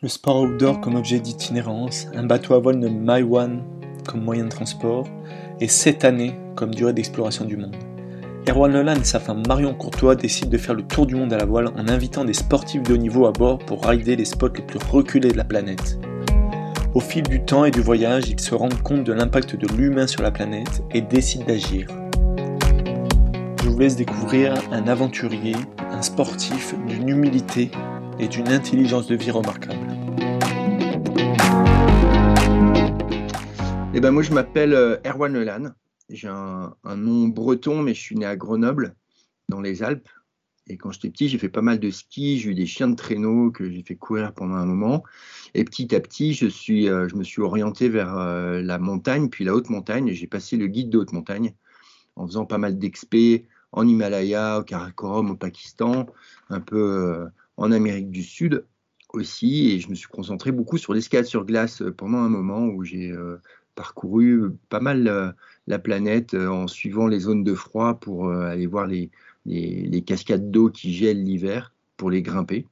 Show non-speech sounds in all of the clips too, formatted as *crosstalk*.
Le sport outdoor comme objet d'itinérance, un bateau à voile de One comme moyen de transport, et cette année comme durée d'exploration du monde. Erwan Leland et sa femme Marion Courtois décident de faire le tour du monde à la voile en invitant des sportifs de haut niveau à bord pour rider les spots les plus reculés de la planète. Au fil du temps et du voyage, ils se rendent compte de l'impact de l'humain sur la planète et décident d'agir. Je vous laisse découvrir un aventurier, un sportif d'une humilité et d'une intelligence de vie remarquable. Eh ben moi je m'appelle euh, Erwan Lelan. J'ai un, nom breton, mais je suis né à Grenoble, dans les Alpes. Et quand j'étais petit, j'ai fait pas mal de ski, j'ai eu des chiens de traîneau que j'ai fait courir pendant un moment. Et petit à petit, je, suis, euh, je me suis orienté vers euh, la montagne, puis la haute montagne. J'ai passé le guide de haute montagne en faisant pas mal d'expés en Himalaya, au Karakoram, au Pakistan, un peu en Amérique du Sud aussi. Et je me suis concentré beaucoup sur l'escalade sur glace pendant un moment où j'ai parcouru pas mal euh, la, planète euh, en suivant les zones de froid pour euh, aller voir les, les, cascades d'eau qui gèlent l'hiver pour les grimper.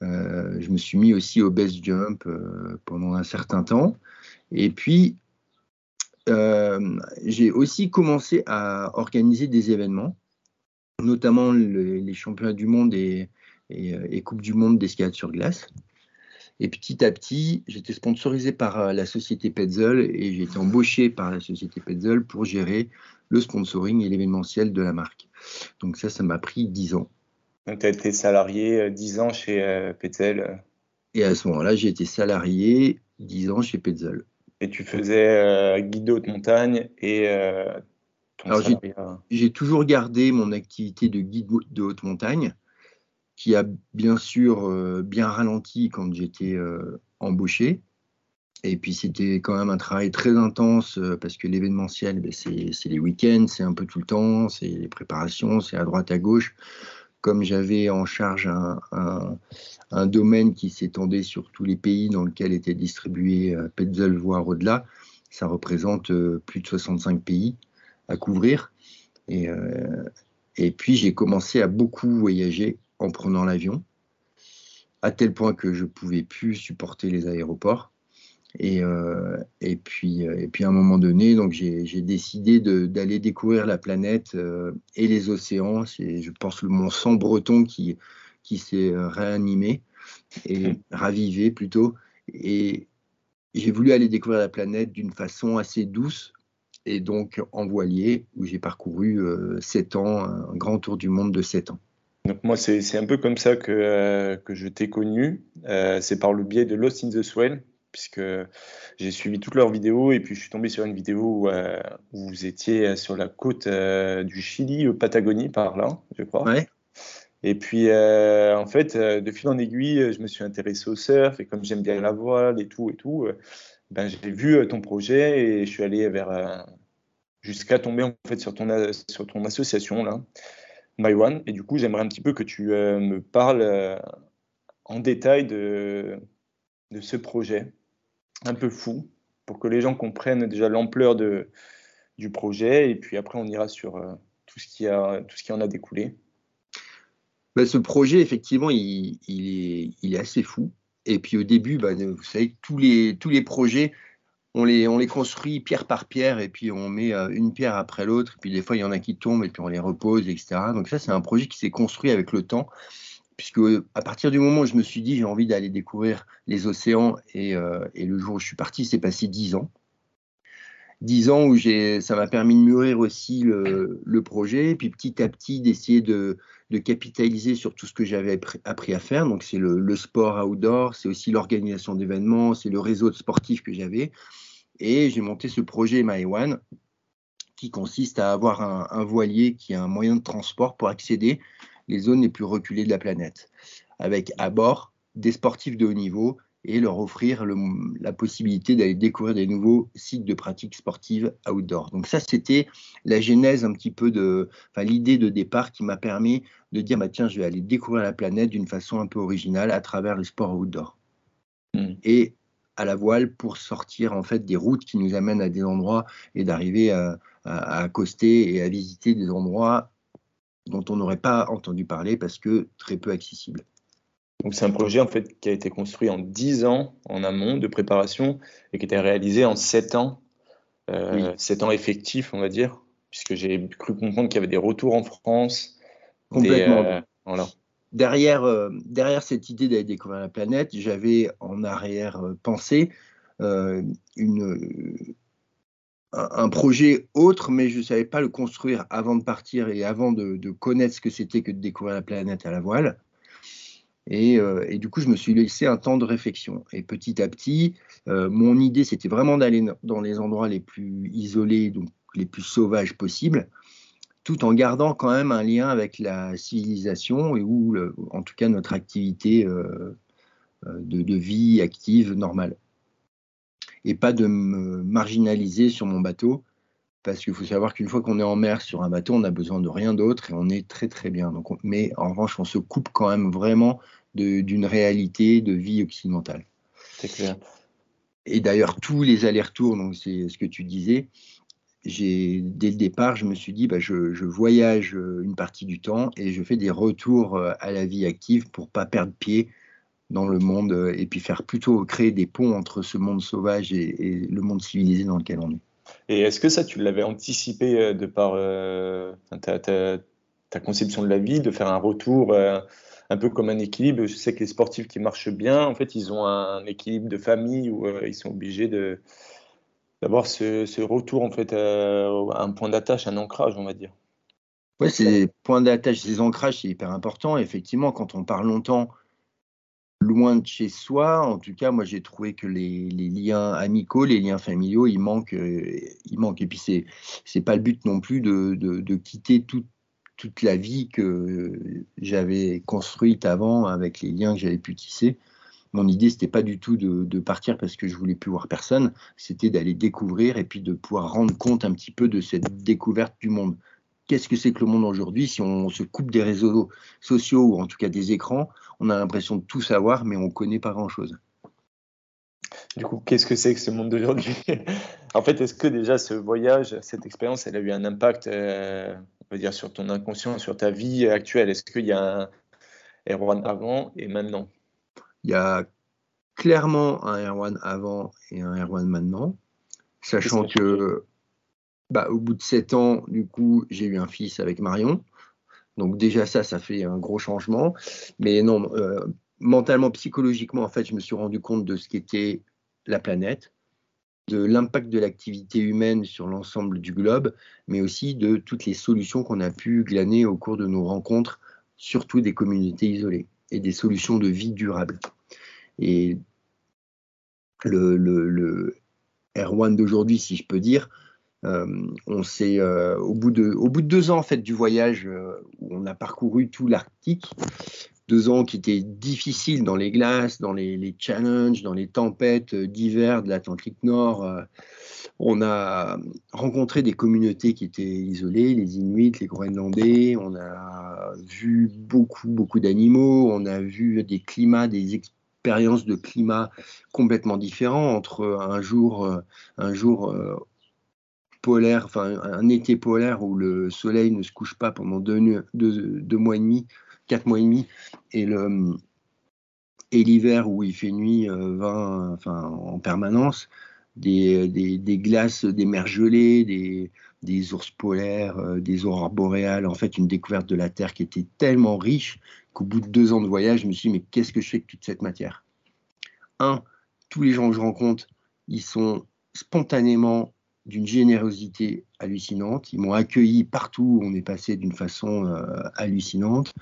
je me suis mis aussi au base jump pendant un certain temps. Et puis, j'ai aussi commencé à organiser des événements, notamment les, championnats du monde et, et, et Coupe du monde d'escalade sur glace. Et petit à petit, j'étais sponsorisé par euh, la société Petzel et j'ai été embauché par la société Petzel pour gérer le sponsoring et l'événementiel de la marque. Donc ça, ça m'a pris 10 ans. Donc tu as été salarié 10 euh, ans chez euh, Petzel Et à ce moment-là, j'ai été salarié 10 ans chez Petzel. Et tu faisais guide de haute montagne et ton Alors j'ai toujours gardé mon activité de guide de haute montagne qui a bien sûr euh, bien ralenti quand j'étais euh, embauché. Et puis c'était quand même un travail très intense euh, parce que l'événementiel, ben, c'est les week-ends, c'est un peu tout le temps, c'est les préparations, c'est à droite à gauche. Comme j'avais en charge un, un, domaine qui s'étendait sur tous les pays dans lesquels était distribué Petzel, voire au-delà, ça représente plus de 65 pays à couvrir. Et, et puis j'ai commencé à beaucoup voyager en prenant l'avion, à tel point que je pouvais plus supporter les aéroports. Et, euh, et, puis, euh, et puis à un moment donné, donc j'ai décidé d'aller découvrir la planète euh, et les océans. C'est, je pense, le mon sang breton qui, qui s'est réanimé et ravivé plutôt. Et j'ai voulu aller découvrir la planète d'une façon assez douce et donc en voilier, où j'ai parcouru sept ans, un grand tour du monde de sept ans. Donc moi, c'est un peu comme ça que, euh, que je t'ai connu. Euh, c'est par le biais de Lost in the Swell, puisque j'ai suivi toutes leurs vidéos et puis je suis tombé sur une vidéo où, euh, vous étiez sur la côte du Chili, Patagonie, par là, je crois. Ouais. Et puis, en fait, de fil en aiguille, je me suis intéressé au surf et comme j'aime bien la voile et tout et tout, ben, j'ai vu ton projet et je suis allé vers jusqu'à tomber en fait sur ton, sur ton association là. My One. Et du coup, j'aimerais un petit peu que tu euh, me parles euh, en détail de, ce projet un peu fou pour que les gens comprennent déjà l'ampleur du projet et puis après on ira sur euh, tout, ce qui a, tout ce qui en a découlé. Bah, ce projet, effectivement, il, est, il, est, assez fou. Et puis au début, bah, vous savez, tous les, tous les projets, on les, on les construit pierre par pierre et puis on met euh, une pierre après l'autre. Et puis des fois, il y en a qui tombent et puis on les repose, etc. Donc ça, c'est un projet qui s'est construit avec le temps. Puisque à partir du moment où je me suis dit j'ai envie d'aller découvrir les océans et, euh, le jour où je suis parti, c'est passé dix ans. Dix ans où ça m'a permis de mûrir aussi le, projet, puis petit à petit d'essayer de, de, capitaliser sur tout ce que j'avais appris à faire. Donc c'est le, le, sport outdoor, c'est aussi l'organisation d'événements, c'est le réseau de sportifs que j'avais. Et j'ai monté ce projet My One qui consiste à avoir un, voilier qui est un moyen de transport pour accéder les zones les plus reculées de la planète, avec à bord des sportifs de haut niveau et leur offrir la possibilité d'aller découvrir des nouveaux sites de pratique sportive outdoor. Donc ça, c'était la genèse un petit peu de, enfin l'idée de départ qui m'a permis de dire, bah, tiens, je vais aller découvrir la planète d'une façon un peu originale à travers le sport outdoor. Mmh. Et à la voile pour sortir en fait des routes qui nous amènent à des endroits et d'arriver à, accoster et à visiter des endroits dont on n'aurait pas entendu parler parce que très peu accessibles. Donc c'est un projet en fait qui a été construit en 10 ans en amont de préparation et qui a été réalisé en 7 ans, euh, 7 ans effectifs on va dire, puisque j'ai cru comprendre qu'il y avait des retours en France. Complètement. Des, euh, voilà. Derrière, euh, derrière cette idée d'aller découvrir la planète, j'avais en arrière euh, une, un, projet autre, mais je ne savais pas le construire avant de partir et avant de, connaître ce que c'était que de découvrir la planète à la voile. Euh, et, du coup, je me suis laissé un temps de réflexion. Et petit à petit, euh, mon idée, c'était vraiment d'aller dans les endroits les plus isolés, donc les plus sauvages possibles, tout en gardant quand même un lien avec la civilisation et où, en tout cas, notre activité euh, de, de, vie active normale. Et pas de me marginaliser sur mon bateau, parce qu'il faut savoir qu'une fois qu'on est en mer sur un bateau, on n'a besoin de rien d'autre et on est très très bien. Donc, mais en revanche, on se coupe quand même vraiment d'une réalité de vie occidentale. C'est clair. Et d'ailleurs, tous les allers-retours, donc c'est ce que tu disais, dès le départ, je me suis dit, bah, je, voyage euh, une partie du temps et je fais des retours euh, à la vie active pour pas perdre pied dans le monde euh, et puis faire plutôt créer des ponts entre ce monde sauvage et, le monde civilisé dans lequel on est. Et est-ce que ça, tu l'avais anticipé de par ta, conception de la vie, de faire un retour un peu comme un équilibre? Je sais que les sportifs qui marchent bien, en fait, ils ont un équilibre de famille où ils sont obligés de d'avoir ce, retour en fait euh, à un point d'attache, un ancrage, on va dire. Oui, ces points d'attache, ces ancrages, c'est hyper important. Effectivement, quand on part longtemps loin de chez soi, en tout cas, moi j'ai trouvé que les, liens amicaux, les liens familiaux, ils manquent, euh, ils manquent. Et puis c'est c'est pas le but non plus de, quitter toute la vie que j'avais construite avant avec les liens que j'avais pu tisser. Mon idée, c'était pas du tout de, partir parce que je voulais plus voir personne, c'était d'aller découvrir et puis de pouvoir rendre compte un petit peu de cette découverte du monde. Qu'est-ce que c'est que le monde aujourd'hui Si on se coupe des réseaux sociaux ou en tout cas des écrans, on a l'impression de tout savoir, mais on connaît pas grand-chose. Du coup, qu'est-ce que c'est que ce monde d'aujourd'hui? *laughs* En fait, est-ce que déjà ce voyage, cette expérience, elle a eu un impact euh, on va dire, sur ton inconscient, sur ta vie actuelle? Est-ce qu'il y a un Erwan avant et maintenant? Il y a clairement un Erwan avant et un Erwan maintenant, sachant que bah, au bout de sept ans, du coup, j'ai eu un fils avec Marion. Donc déjà ça, ça fait un gros changement. Mais non, euh, mentalement, psychologiquement, en fait, je me suis rendu compte de ce qu'était la planète, de l'impact de l'activité humaine sur l'ensemble du globe, mais aussi de toutes les solutions qu'on a pu glaner au cours de nos rencontres, surtout des communautés isolées et des solutions de vie durable. Et le, le, Erwan d'aujourd'hui, si je peux dire, euh, on s'est euh, au, bout de, au bout de deux ans en fait du voyage euh, où on a parcouru tout l'Arctique, deux ans qui étaient difficiles dans les glaces, dans les, challenges, dans les tempêtes d'hiver de l'Atlantique Nord. Euh, on a rencontré des communautés qui étaient isolées, les Inuits, les Groenlandais. On a vu beaucoup, beaucoup d'animaux. On a vu des climats, des expériences de climat complètement différents entre un jour, euh, un jour euh, polaire, enfin un été polaire où le soleil ne se couche pas pendant deux mois et demi quatre mois et demi, et l'hiver où il fait nuit 20, euh, enfin, en permanence, des, des, glaces, des mers gelées, des, des ours polaires, euh, des aurores boréales, en fait une découverte de la Terre qui était tellement riche qu'au bout de deux ans de voyage, je me suis dit, mais qu'est-ce que je fais avec toute cette matière? Un, tous les gens que je rencontre, ils sont spontanément d'une générosité hallucinante. Ils m'ont accueilli partout où on est passé d'une façon euh, hallucinante.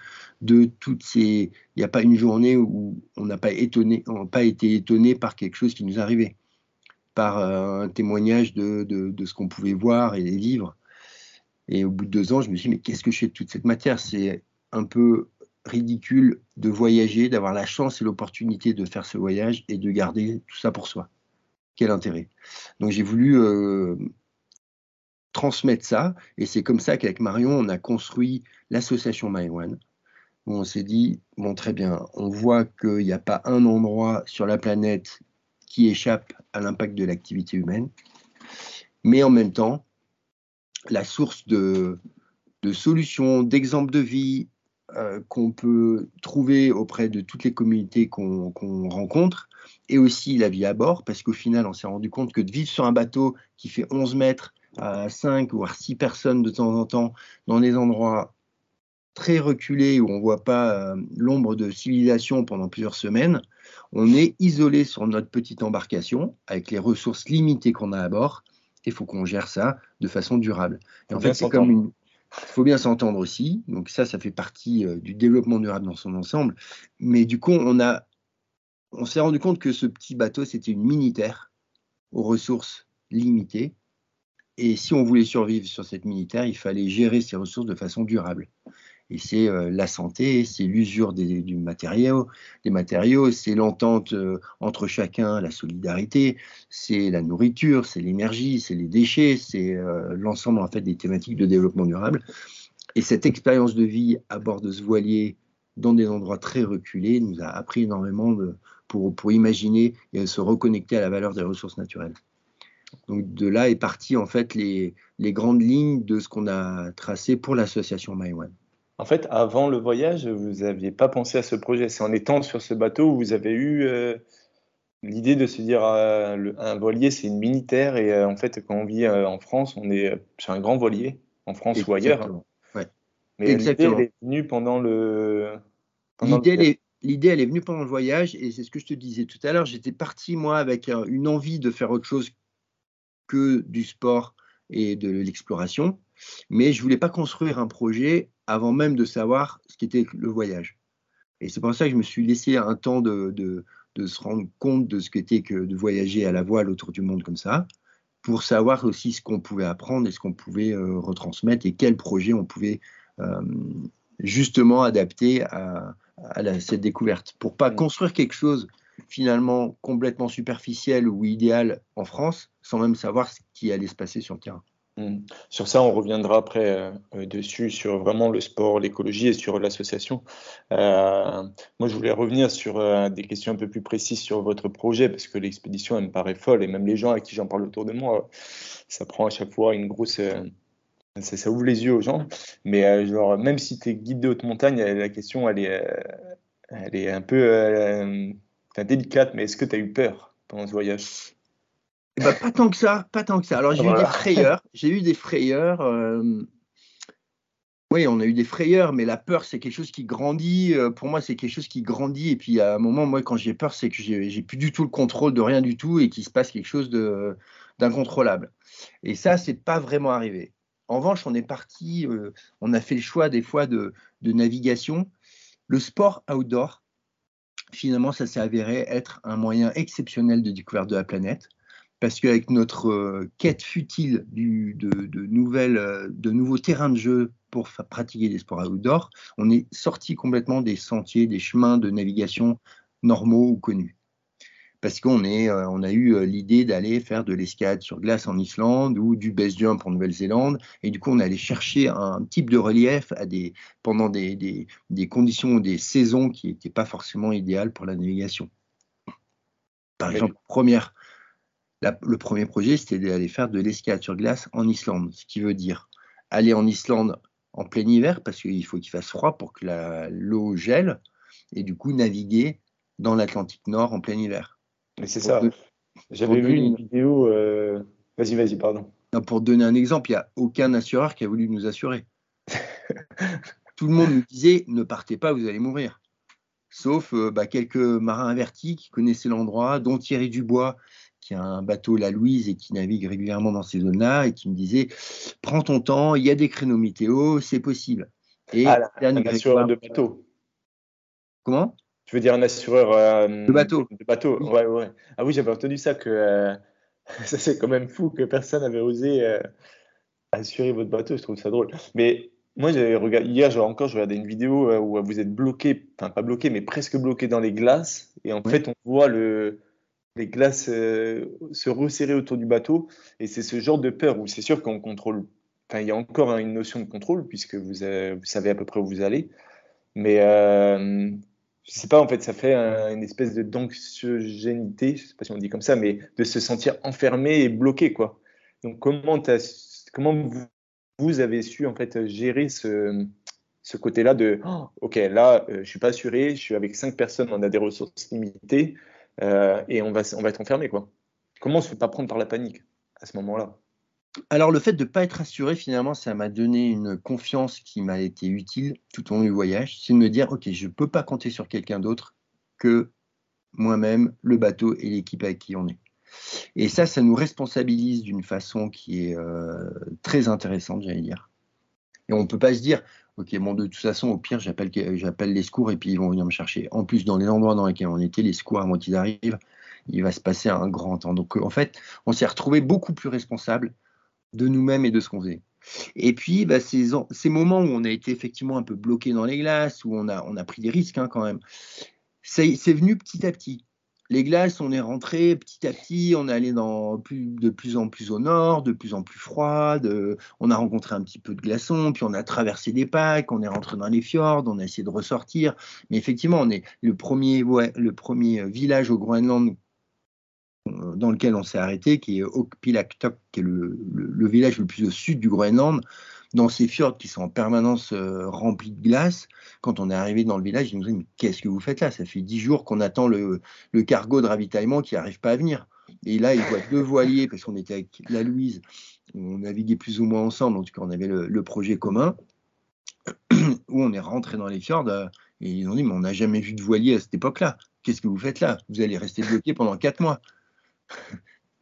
De toutes ces, il n'y a pas une journée où on n'a pas été étonné par quelque chose qui nous arrivait, par euh, un témoignage de, de, ce qu'on pouvait voir et vivre. Et au bout de deux ans, je me suis dit mais qu'est-ce que je fais de toute cette matière? C'est un peu ridicule de voyager, d'avoir la chance et l'opportunité de faire ce voyage et de garder tout ça pour soi quel intérêt. Donc j'ai voulu euh, transmettre ça, et c'est comme ça qu'avec Marion, on a construit l'association MyOne, où on s'est dit, bon très bien, on voit qu'il n'y a pas un endroit sur la planète qui échappe à l'impact de l'activité humaine, mais en même temps, la source de, de solutions, d'exemples de vie, euh, qu'on peut trouver auprès de toutes les communautés qu'on rencontre, et aussi la vie à bord, parce qu'au final, on s'est rendu compte que de vivre sur un bateau qui fait 11 mètres à 5 ou à 6 personnes de temps en temps, dans des endroits très reculés où on ne voit pas euh, l'ombre de civilisation pendant plusieurs semaines, on est isolé sur notre petite embarcation avec les ressources limitées qu'on a à bord. Il faut qu'on gère ça de façon durable. Et en fait, c'est comme une, il faut bien s'entendre aussi. Donc ça, ça fait partie euh, du développement durable dans son ensemble. Mais du coup, on a, on s'est rendu compte que ce petit bateau, c'était une mini-terre aux ressources limitées. Et si on voulait survivre sur cette mini-terre, il fallait gérer ces ressources de façon durable. Et c'est euh, la santé, c'est l'usure des, du des matériaux, c'est l'entente euh, entre chacun, la solidarité, c'est la nourriture, c'est l'énergie, c'est les déchets, c'est euh, l'ensemble en fait des thématiques de développement durable. Et cette expérience de vie à bord de ce voilier, dans des endroits très reculés, nous a appris énormément pour, imaginer et se reconnecter à la valeur des ressources naturelles. Donc de là est parti en fait les, les grandes lignes de ce qu'on a tracé pour l'association MyOne. En fait, avant le voyage, vous n'aviez pas pensé à ce projet. C'est en étant sur ce bateau où vous avez eu euh, l'idée de se dire euh, un voilier, c'est une mini-terre. Et euh, en fait, quand on vit en France, on est sur un grand voilier, en France ou ailleurs. Ouais. Mais l'idée, elle est venue pendant le. L'idée, elle est venue pendant le voyage. Et c'est ce que je te disais tout à l'heure. J'étais parti, moi, avec une envie de faire autre chose que du sport et de l'exploration. Mais je voulais pas construire un projet avant même de savoir ce qu'était le voyage. Et c'est pour ça que je me suis laissé un temps de, de, se rendre compte de ce qu'était que de voyager à la voile autour du monde comme ça, pour savoir aussi ce qu'on pouvait apprendre et ce qu'on pouvait euh, retransmettre et quels projets on pouvait euh, justement adapter à, à cette découverte. Pour pas mm. construire quelque chose finalement complètement superficiel ou idéal en France, sans même savoir ce qui allait se passer sur le terrain. Hmm. Sur ça, on reviendra après euh, euh, dessus, sur vraiment le sport, l'écologie et sur l'association. Euh, moi, je voulais revenir sur des questions un peu plus précises sur votre projet, parce que l'expédition, elle me paraît folle, et même les gens à qui j'en parle autour de moi, ça prend à chaque fois une grosse... Ça, ouvre les yeux aux gens. Mais genre, même si tu es guide de haute montagne, la question, elle est, elle est un peu délicate, mais est-ce que tu as eu peur pendant ce voyage? Eh ben, pas tant que ça, pas tant que ça. Alors j'ai eu des frayeurs, j'ai eu des frayeurs. Euh, oui, on a eu des frayeurs, mais la peur, c'est quelque chose qui grandit. Euh, pour moi, c'est quelque chose qui grandit. Et puis, à un moment, moi, quand j'ai peur, c'est que j'ai plus du tout le contrôle de rien du tout et qu'il se passe quelque chose d'incontrôlable. Et ça, c'est pas vraiment arrivé. En revanche, on est parti, euh, on a fait le choix des fois de, de navigation. Le sport outdoor, finalement, ça s'est avéré être un moyen exceptionnel de découverte de la planète parce qu'avec notre euh, quête futile de, nouvelles, euh, de nouveaux terrains de jeu pour pratiquer des sports outdoor, on est sorti complètement des sentiers, des chemins de navigation normaux ou connus. Parce qu'on euh, on a eu l'idée d'aller faire de l'escalade sur glace en Islande ou du base jump en Nouvelle-Zélande. Et du coup, on allait chercher un type de relief à des, pendant des, des, des conditions ou des saisons qui n'étaient pas forcément idéales pour la navigation. Par exemple, première, le premier projet, c'était d'aller faire de l'escalade sur glace en Islande, ce qui veut dire aller en Islande en plein hiver, parce qu'il faut qu'il fasse froid pour que l'eau gèle, et du coup naviguer dans l'Atlantique Nord en plein hiver. Mais c'est ça. J'avais vu une vidéo. Euh, vas-y, vas-y, pardon. pour donner un exemple, il n'y a aucun assureur qui a voulu nous assurer. *laughs* Tout le monde nous disait ne partez pas, vous allez mourir. Sauf euh, bah, quelques marins avertis qui connaissaient l'endroit, dont Thierry Dubois, qui a un bateau La Louise et qui navigue régulièrement dans ces zones-là et qui me disait prends ton temps, il y a des créneaux météo, c'est possible. Et ah, un assureur de bateau. Comment? Tu veux dire un assureur euh, de bateau De bateau, oui. ouais, ouais. Ah oui, j'avais entendu ça que euh, *laughs* ça c'est quand même fou que personne n'avait osé euh, assurer votre bateau. Je trouve ça drôle. Mais moi, regardé, hier, encore, je regardais une vidéo où vous êtes bloqué, enfin pas bloqué, mais presque bloqué dans les glaces. Et en fait, on voit le, les glaces euh, se resserrer autour du bateau. Et c'est ce genre de peur où c'est sûr qu'on contrôle. Enfin, il y a encore une notion de contrôle puisque vous, vous savez à peu près où vous allez. Mais euh, je sais pas, en fait, ça fait une espèce de d'anxiogénité, je sais pas si on dit comme ça, mais de se sentir enfermé et bloqué, quoi. Donc, comment, comment vous, avez su en fait gérer ce, ce côté-là de oh, OK, là, je je suis pas assuré, je suis avec cinq personnes, on a des ressources limitées et on va, on va être enfermé. Quoi. Comment on se fait pas prendre par la panique à ce moment-là? Alors le fait de ne pas être assuré, finalement, ça m'a donné une confiance qui m'a été utile tout au long du voyage. C'est de me dire, OK, je ne peux pas compter sur quelqu'un d'autre que moi-même, le bateau et l'équipe avec qui on est. Et ça, ça nous responsabilise d'une façon qui est euh, très intéressante, j'allais dire. Et on ne peut pas se dire, OK, bon, de toute façon, au pire, j'appelle, les secours et puis ils vont venir me chercher. En plus, dans les endroits dans lesquels on était, les secours, avant qu'ils arrivent, il va se passer un grand temps. Donc, en fait, on s'est retrouvé beaucoup plus responsable de nous-mêmes et de ce qu'on faisait. Et puis, bah, ces, moments où on a été effectivement un peu bloqué dans les glaces, où on a, on a pris des risques hein, quand même, c'est venu petit à petit. Les glaces, on est rentré petit à petit, on est allé de plus en plus au nord, de plus en plus froid, on a rencontré un petit peu de glaçons, puis on a traversé des packs, on est rentré dans les fjords, on a essayé de ressortir. Mais effectivement, on est le premier, premier village au Groenland dans lequel on s'est arrêté, qui est Okpilaktok, qui est le, village le plus au sud du Groenland, dans ces fjords qui sont en permanence euh, remplis de glace. Quand on est arrivé dans le village, ils nous ont dit Qu'est-ce que vous faites là? Ça fait dix jours qu'on attend le, cargo de ravitaillement qui n'arrive pas à venir. Et là, ils voient deux voiliers, parce qu'on était avec la Louise, on naviguait plus ou moins ensemble, en tout cas, on avait le, projet commun, *clears throat* où on est rentré dans les fjords. Euh, et ils ont dit Mais on n'a jamais vu de voilier à cette époque-là. Qu'est-ce que vous faites là? Vous allez rester bloqué pendant quatre mois.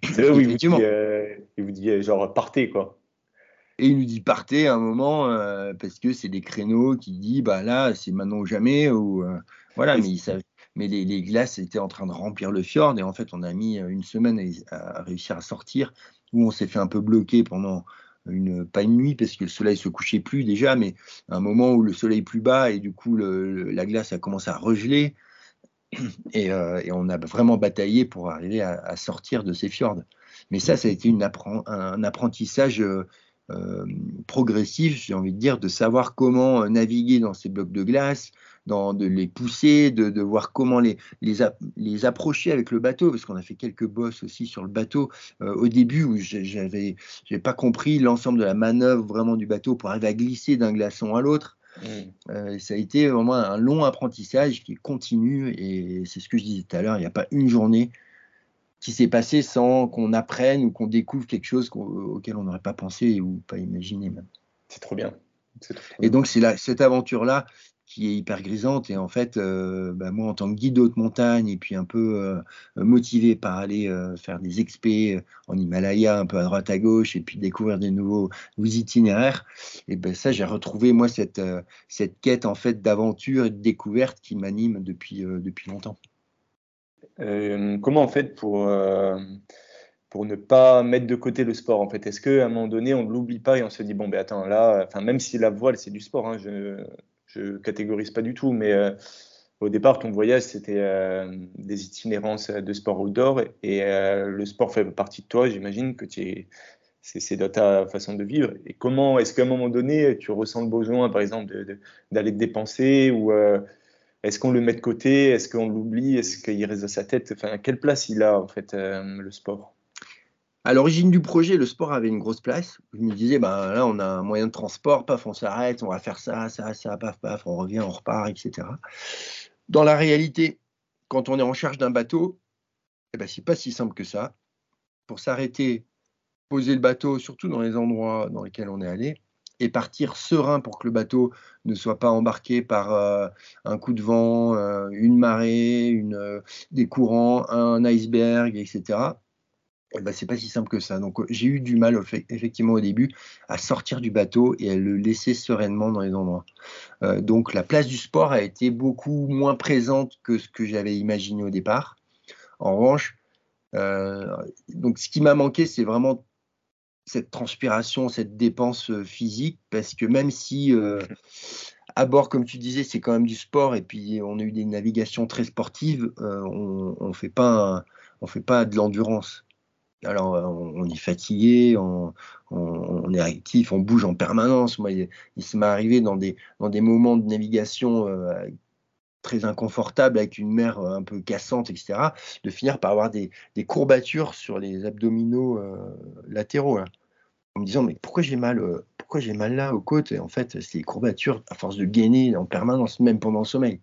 C'est vrai où il vous, dit, euh, il vous dit euh, genre partez quoi. Et il nous dit partez à un moment euh, parce que c'est des créneaux qui dit bah là c'est maintenant ou jamais ou voilà mais mais les, les, glaces étaient en train de remplir le fjord et en fait on a mis une semaine à, réussir à sortir où on s'est fait un peu bloquer pendant une pas une nuit parce que le soleil se couchait plus déjà mais un moment où le soleil est plus bas et du coup la glace a commencé à regeler euh, et, on a vraiment bataillé pour arriver à, sortir de ces fjords. Mais ça, ça a été une un apprentissage euh, euh, progressif, j'ai envie de dire, de savoir comment naviguer dans ces blocs de glace, dans, de les pousser, de, voir comment les, les, les, approcher avec le bateau, parce qu'on a fait quelques bosses aussi sur le bateau au début où j'avais pas compris l'ensemble de la manœuvre vraiment du bateau pour arriver à glisser d'un glaçon à l'autre. Mm. Euh, ça a été vraiment un long apprentissage qui continue et c'est ce que je disais tout à l'heure, il n'y a pas une journée qui s'est passée sans qu'on apprenne ou qu'on découvre quelque chose auquel on n'aurait pas pensé ou pas imaginé même. C'est trop bien. Et donc c'est cette aventure-là qui est hyper grisante. Et en fait, euh, bah, moi, en tant que guide haute montagne, et puis un peu euh, motivé par aller euh, faire des expés en Himalaya, un peu à droite à gauche, et puis découvrir des nouveaux, itinéraires, et ben ça, j'ai retrouvé moi cette, cette quête en fait d'aventure et de découverte qui m'anime depuis, depuis longtemps. Comment en fait pour pour ne pas mettre de côté le sport en fait? Est-ce qu'à un moment donné, on ne l'oublie pas et on se dit, bon, ben attends, là, enfin, même si la voile, c'est du sport, hein, je, je catégorise pas du tout, mais euh, au départ, ton voyage, c'était euh, des itinérances de sport outdoor et euh, le sport fait partie de toi. J'imagine que c'est dans ta façon de vivre. Et comment est-ce qu'à un moment donné, tu ressens le besoin, par exemple, d'aller te dépenser ou est-ce qu'on le met de côté? Est-ce qu'on l'oublie? Est-ce qu'il reste dans sa tête? Enfin, quelle place il a en fait le sport? À l'origine du projet, le sport avait une grosse place. Je me disais, ben là, on a un moyen de transport, paf, on s'arrête, on va faire ça, ça, ça, paf, paf, on revient, on repart, etc. Dans la réalité, quand on est en charge d'un bateau, eh ben, c'est pas si simple que ça. Pour s'arrêter, poser le bateau, surtout dans les endroits dans lesquels on est allé, et partir serein pour que le bateau ne soit pas embarqué par euh, un coup de vent, euh, une marée, une, euh, des courants, un iceberg, etc. Ce eh ben, c'est pas si simple que ça. Donc j'ai eu du mal effectivement au début à sortir du bateau et à le laisser sereinement dans les endroits. Donc la place du sport a été beaucoup moins présente que ce que j'avais imaginé au départ. En revanche, donc ce qui m'a manqué, c'est vraiment cette transpiration, cette dépense euh, physique, parce que même si à bord, comme tu disais, c'est quand même du sport et puis on a eu des navigations très sportives, on, on fait pas on fait pas de l'endurance. Alors, euh, on, est fatigué, on, est actif, on bouge en permanence. Moi, il, m'est arrivé dans des, dans des moments de navigation euh, très inconfortables, avec une mer euh, un peu cassante, etc., de finir par avoir des, courbatures sur les abdominaux latéraux. En me disant, mais pourquoi j'ai mal, pourquoi j'ai mal là aux côtes? Et en fait, c'est les courbatures à force de gainer en permanence, même pendant le sommeil.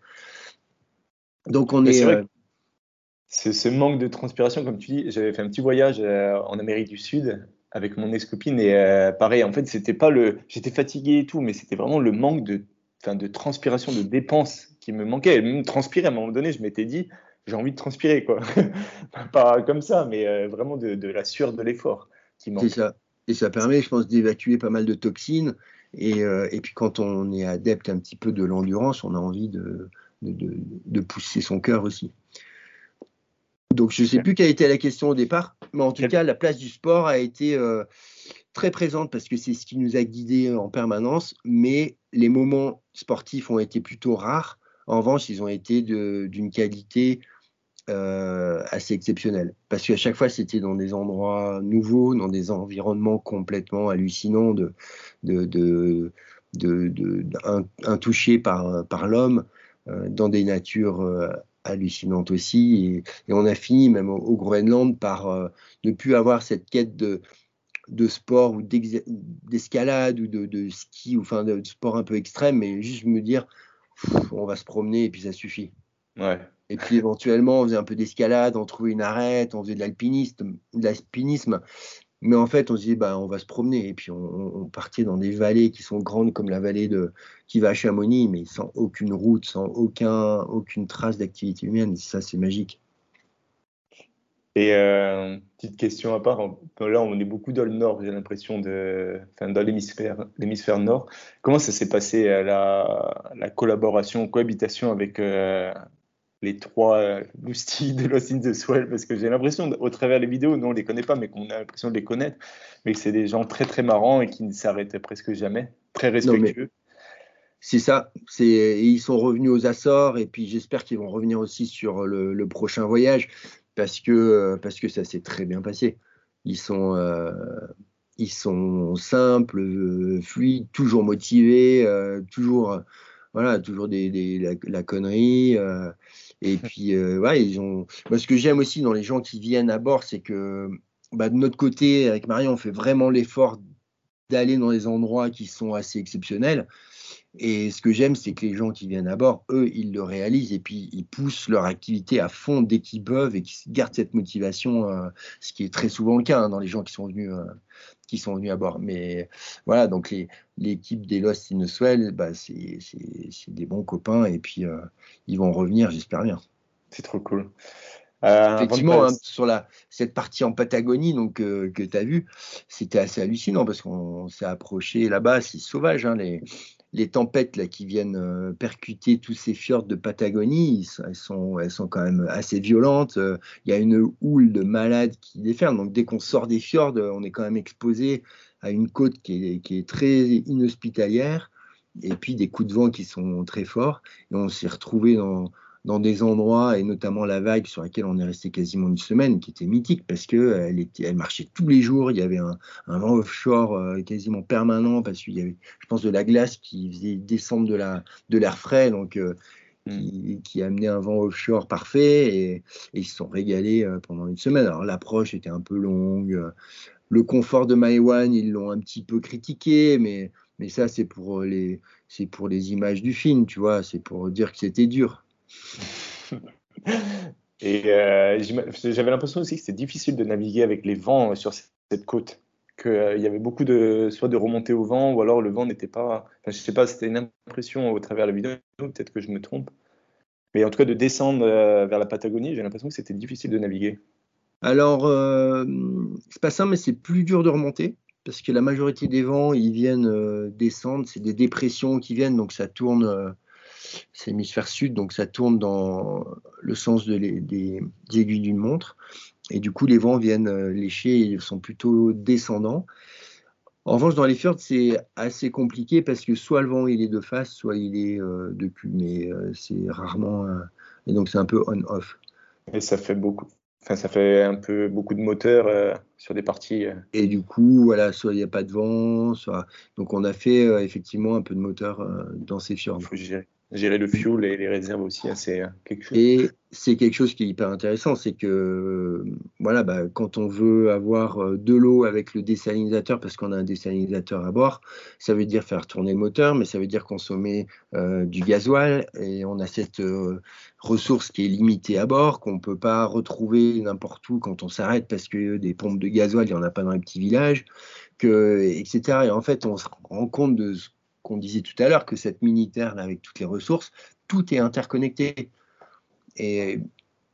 Donc on est. est ce manque de transpiration, comme tu dis, j'avais fait un petit voyage en Amérique du Sud avec mon ex-copine et pareil, en fait, c'était pas le. J'étais fatigué et tout, mais c'était vraiment le manque de, de transpiration, de dépenses qui me manquait. Même transpirer, à un moment donné, je m'étais dit, j'ai envie de transpirer, quoi. *laughs* pas comme ça, mais vraiment de, de la sueur de l'effort qui manque. C'est ça. Et ça permet, je pense, d'évacuer pas mal de toxines. Et, euh, et, puis quand on est adepte un petit peu de l'endurance, on a envie de, de, de, pousser son cœur aussi. Donc je ne sais plus quelle était la question au départ, mais en tout cas, la place du sport a été euh, très présente parce que c'est ce qui nous a guidés en permanence, mais les moments sportifs ont été plutôt rares. En revanche, ils ont été d'une qualité euh, assez exceptionnel. Parce qu'à chaque fois, c'était dans des endroits nouveaux, dans des environnements complètement hallucinants, de, par, l'homme, euh, dans des natures euh, hallucinantes aussi. Et, on a fini, même au, Groenland, par ne plus avoir cette quête de, sport ou d'escalade ou de, de, ski, ou enfin de sport un peu extrême, mais juste me dire, on va se promener et puis ça suffit. Ouais. Et puis éventuellement, on faisait un peu d'escalade, on trouvait une arête, on faisait de l'alpinisme, de l'alpinisme. Mais en fait, on se disait, bah, on va se promener. Et puis, on, partait dans des vallées qui sont grandes comme la vallée de, qui va à Chamonix, mais sans aucune route, sans aucun, aucune trace d'activité humaine. Ça, c'est magique. Et euh, petite question à part, là on est beaucoup dans le nord, j'ai l'impression de, enfin, dans l'hémisphère, l'hémisphère nord. Comment ça s'est passé euh, la, la collaboration, cohabitation avec euh, les trois euh, de Lost in the Swell parce que j'ai l'impression, au travers des vidéos, nous on les connaît pas, mais qu'on a l'impression de les connaître, mais que c'est des gens très très marrants et qui ne s'arrêtent presque jamais, très respectueux. C'est ça, c'est ils sont revenus aux Açores et puis j'espère qu'ils vont revenir aussi sur le, prochain voyage parce que parce que ça s'est très bien passé. Ils sont euh, ils sont simples, euh, fluides, toujours motivés, euh, toujours voilà, toujours des, la, connerie. Et puis, euh, ouais, ils ont. Moi, ce que j'aime aussi dans les gens qui viennent à bord, c'est que bah, de notre côté, avec Marion, on fait vraiment l'effort d'aller dans des endroits qui sont assez exceptionnels. Et ce que j'aime, c'est que les gens qui viennent à bord, eux, ils le réalisent et puis ils poussent leur activité à fond dès qu'ils peuvent et qu'ils gardent cette motivation, euh, ce qui est très souvent le cas hein, dans les gens qui sont venus, euh, qui sont venus à bord. Mais voilà, donc l'équipe des Lost in the bah, c'est des bons copains et puis euh, ils vont revenir, j'espère bien. C'est trop cool. Effectivement, hein, sur la, cette partie en Patagonie donc, que tu as vu, c'était assez hallucinant parce qu'on s'est approché là-bas, c'est sauvage. Hein, les, les tempêtes là, qui viennent euh, percuter tous ces fjords de Patagonie, elles sont, elles sont quand même assez violentes. Euh, il y a une houle de malades qui déferle. Donc dès qu'on sort des fjords, on est quand même exposé à une côte qui est, qui est très inhospitalière et puis des coups de vent qui sont très forts. Et on s'est retrouvé dans, dans des endroits, et notamment la vague sur laquelle on est resté quasiment une semaine, qui était mythique parce qu'elle était, elle marchait tous les jours. Il y avait un, vent offshore euh, quasiment permanent parce qu'il y avait, je pense, de la glace qui faisait descendre de la de l'air frais, donc euh, mm. qui, amenait un vent offshore parfait. Et, ils se sont régalés euh, pendant une semaine. Alors l'approche était un peu longue. Le confort de Maïwan, ils l'ont un petit peu critiqué, mais mais ça c'est pour les c'est pour les images du film, tu vois. C'est pour dire que c'était dur. *laughs* Et euh, j'avais l'impression aussi que c'était difficile de naviguer avec les vents sur cette côte. Qu'il euh, y avait beaucoup de, soit de remontées au vent, ou alors le vent n'était pas. Enfin, je sais pas, c'était une impression au travers de la vidéo, peut-être que je me trompe. Mais en tout cas, de descendre euh, vers la Patagonie, j'ai l'impression que c'était difficile de naviguer. Alors, c'est pas ça, mais c'est plus dur de remonter parce que la majorité des vents, ils viennent descendre, c'est des dépressions qui viennent, donc ça tourne c'est l'hémisphère sud, donc ça tourne dans le sens de des, aiguilles d'une montre. Et du coup, les vents viennent euh, lécher et ils sont plutôt descendants. En revanche, dans les fjords, c'est assez compliqué parce que soit le vent il est de face, soit il est euh, de cul, mais euh, c'est rarement. et donc, c'est un peu on-off. Et ça fait beaucoup. Enfin, ça fait un peu beaucoup de moteurs sur des parties. Et du coup, voilà, soit il n'y a pas de vent, soit. Donc, on a fait effectivement un peu de moteur dans ces fjords. Il faut gérer. Gérer le fuel et les réserves aussi. Hein, c'est quelque chose. Et c'est quelque chose qui est hyper intéressant, c'est que voilà, bah, quand on veut avoir euh, de l'eau avec le désalinisateur, parce qu'on a un désalinisateur à bord, ça veut dire faire tourner le moteur, mais ça veut dire consommer euh, du gasoil, et on a cette euh, ressource qui est limitée à bord, qu'on ne peut pas retrouver n'importe où quand on s'arrête, parce que des pompes de gasoil, il n'y en a pas dans les petits villages, que, etc. Et en fait, on se rend compte de ce qu'on disait tout à l'heure, que cette mini-terre, avec toutes les ressources, tout est interconnecté. Et,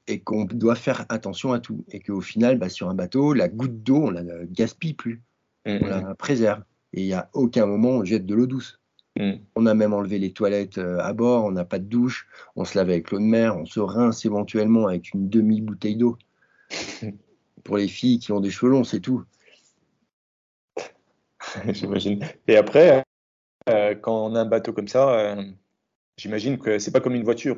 et qu'on doit faire attention à tout. Et qu'au final, bah, sur un bateau, la goutte d'eau, on la gaspille plus. Mm, on la mm. préserve. Et il n'y a aucun moment où on jette de l'eau douce. Mm. On a même enlevé les toilettes euh, à bord, on n'a pas de douche, on se lave avec l'eau de mer, on se rince éventuellement avec une demi-bouteille d'eau. *laughs* Pour les filles qui ont des cheveux longs, c'est tout. *laughs* J'imagine. Et après, euh, quand on a un bateau comme ça, euh, j'imagine que c'est pas comme une voiture.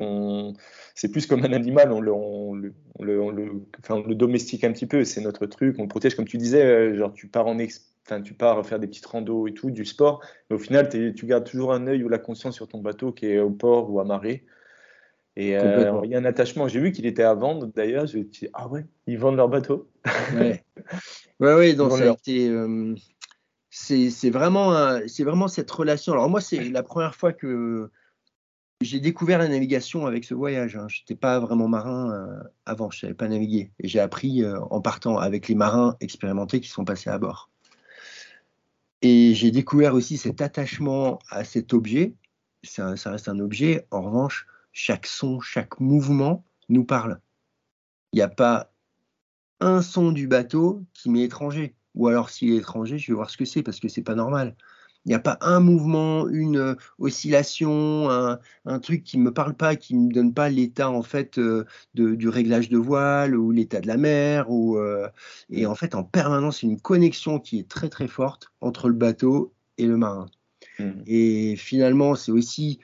C'est plus comme un animal. On le, le, domestique un petit peu. C'est notre truc. On le protège, comme tu disais. Euh, genre, tu pars en tu pars faire des petites randos et tout, du sport. Mais au final, tu gardes toujours un œil ou la conscience sur ton bateau qui est au port ou à marée. Et il y a un attachement. J'ai vu qu'il était à vendre d'ailleurs. Je me dit, ah ouais, ils vendent leur bateau. ouais, *laughs* ouais, ouais donc ça a été c'est vraiment, cette relation. Alors moi, c'est la première fois que j'ai découvert la navigation avec ce voyage. Hein. Je n'étais pas vraiment marin euh, avant, je ne savais pas naviguer. Et j'ai appris euh, en partant avec les marins expérimentés qui sont passés à bord. Et j'ai découvert aussi cet attachement à cet objet. Ça reste un objet. En revanche, chaque son, chaque mouvement nous parle. Il n'y a pas un son du bateau qui m'est étranger. Ou alors s'il est étranger, je vais voir ce que c'est parce que c'est pas normal. Il n'y a pas un mouvement, une euh, oscillation, un, truc qui ne me parle pas, qui ne me donne pas l'état en fait euh, du réglage de voile ou l'état de la mer. Ou, euh, et en fait, en permanence, une connexion qui est très très forte entre le bateau et le marin. Mmh. Et finalement, c'est aussi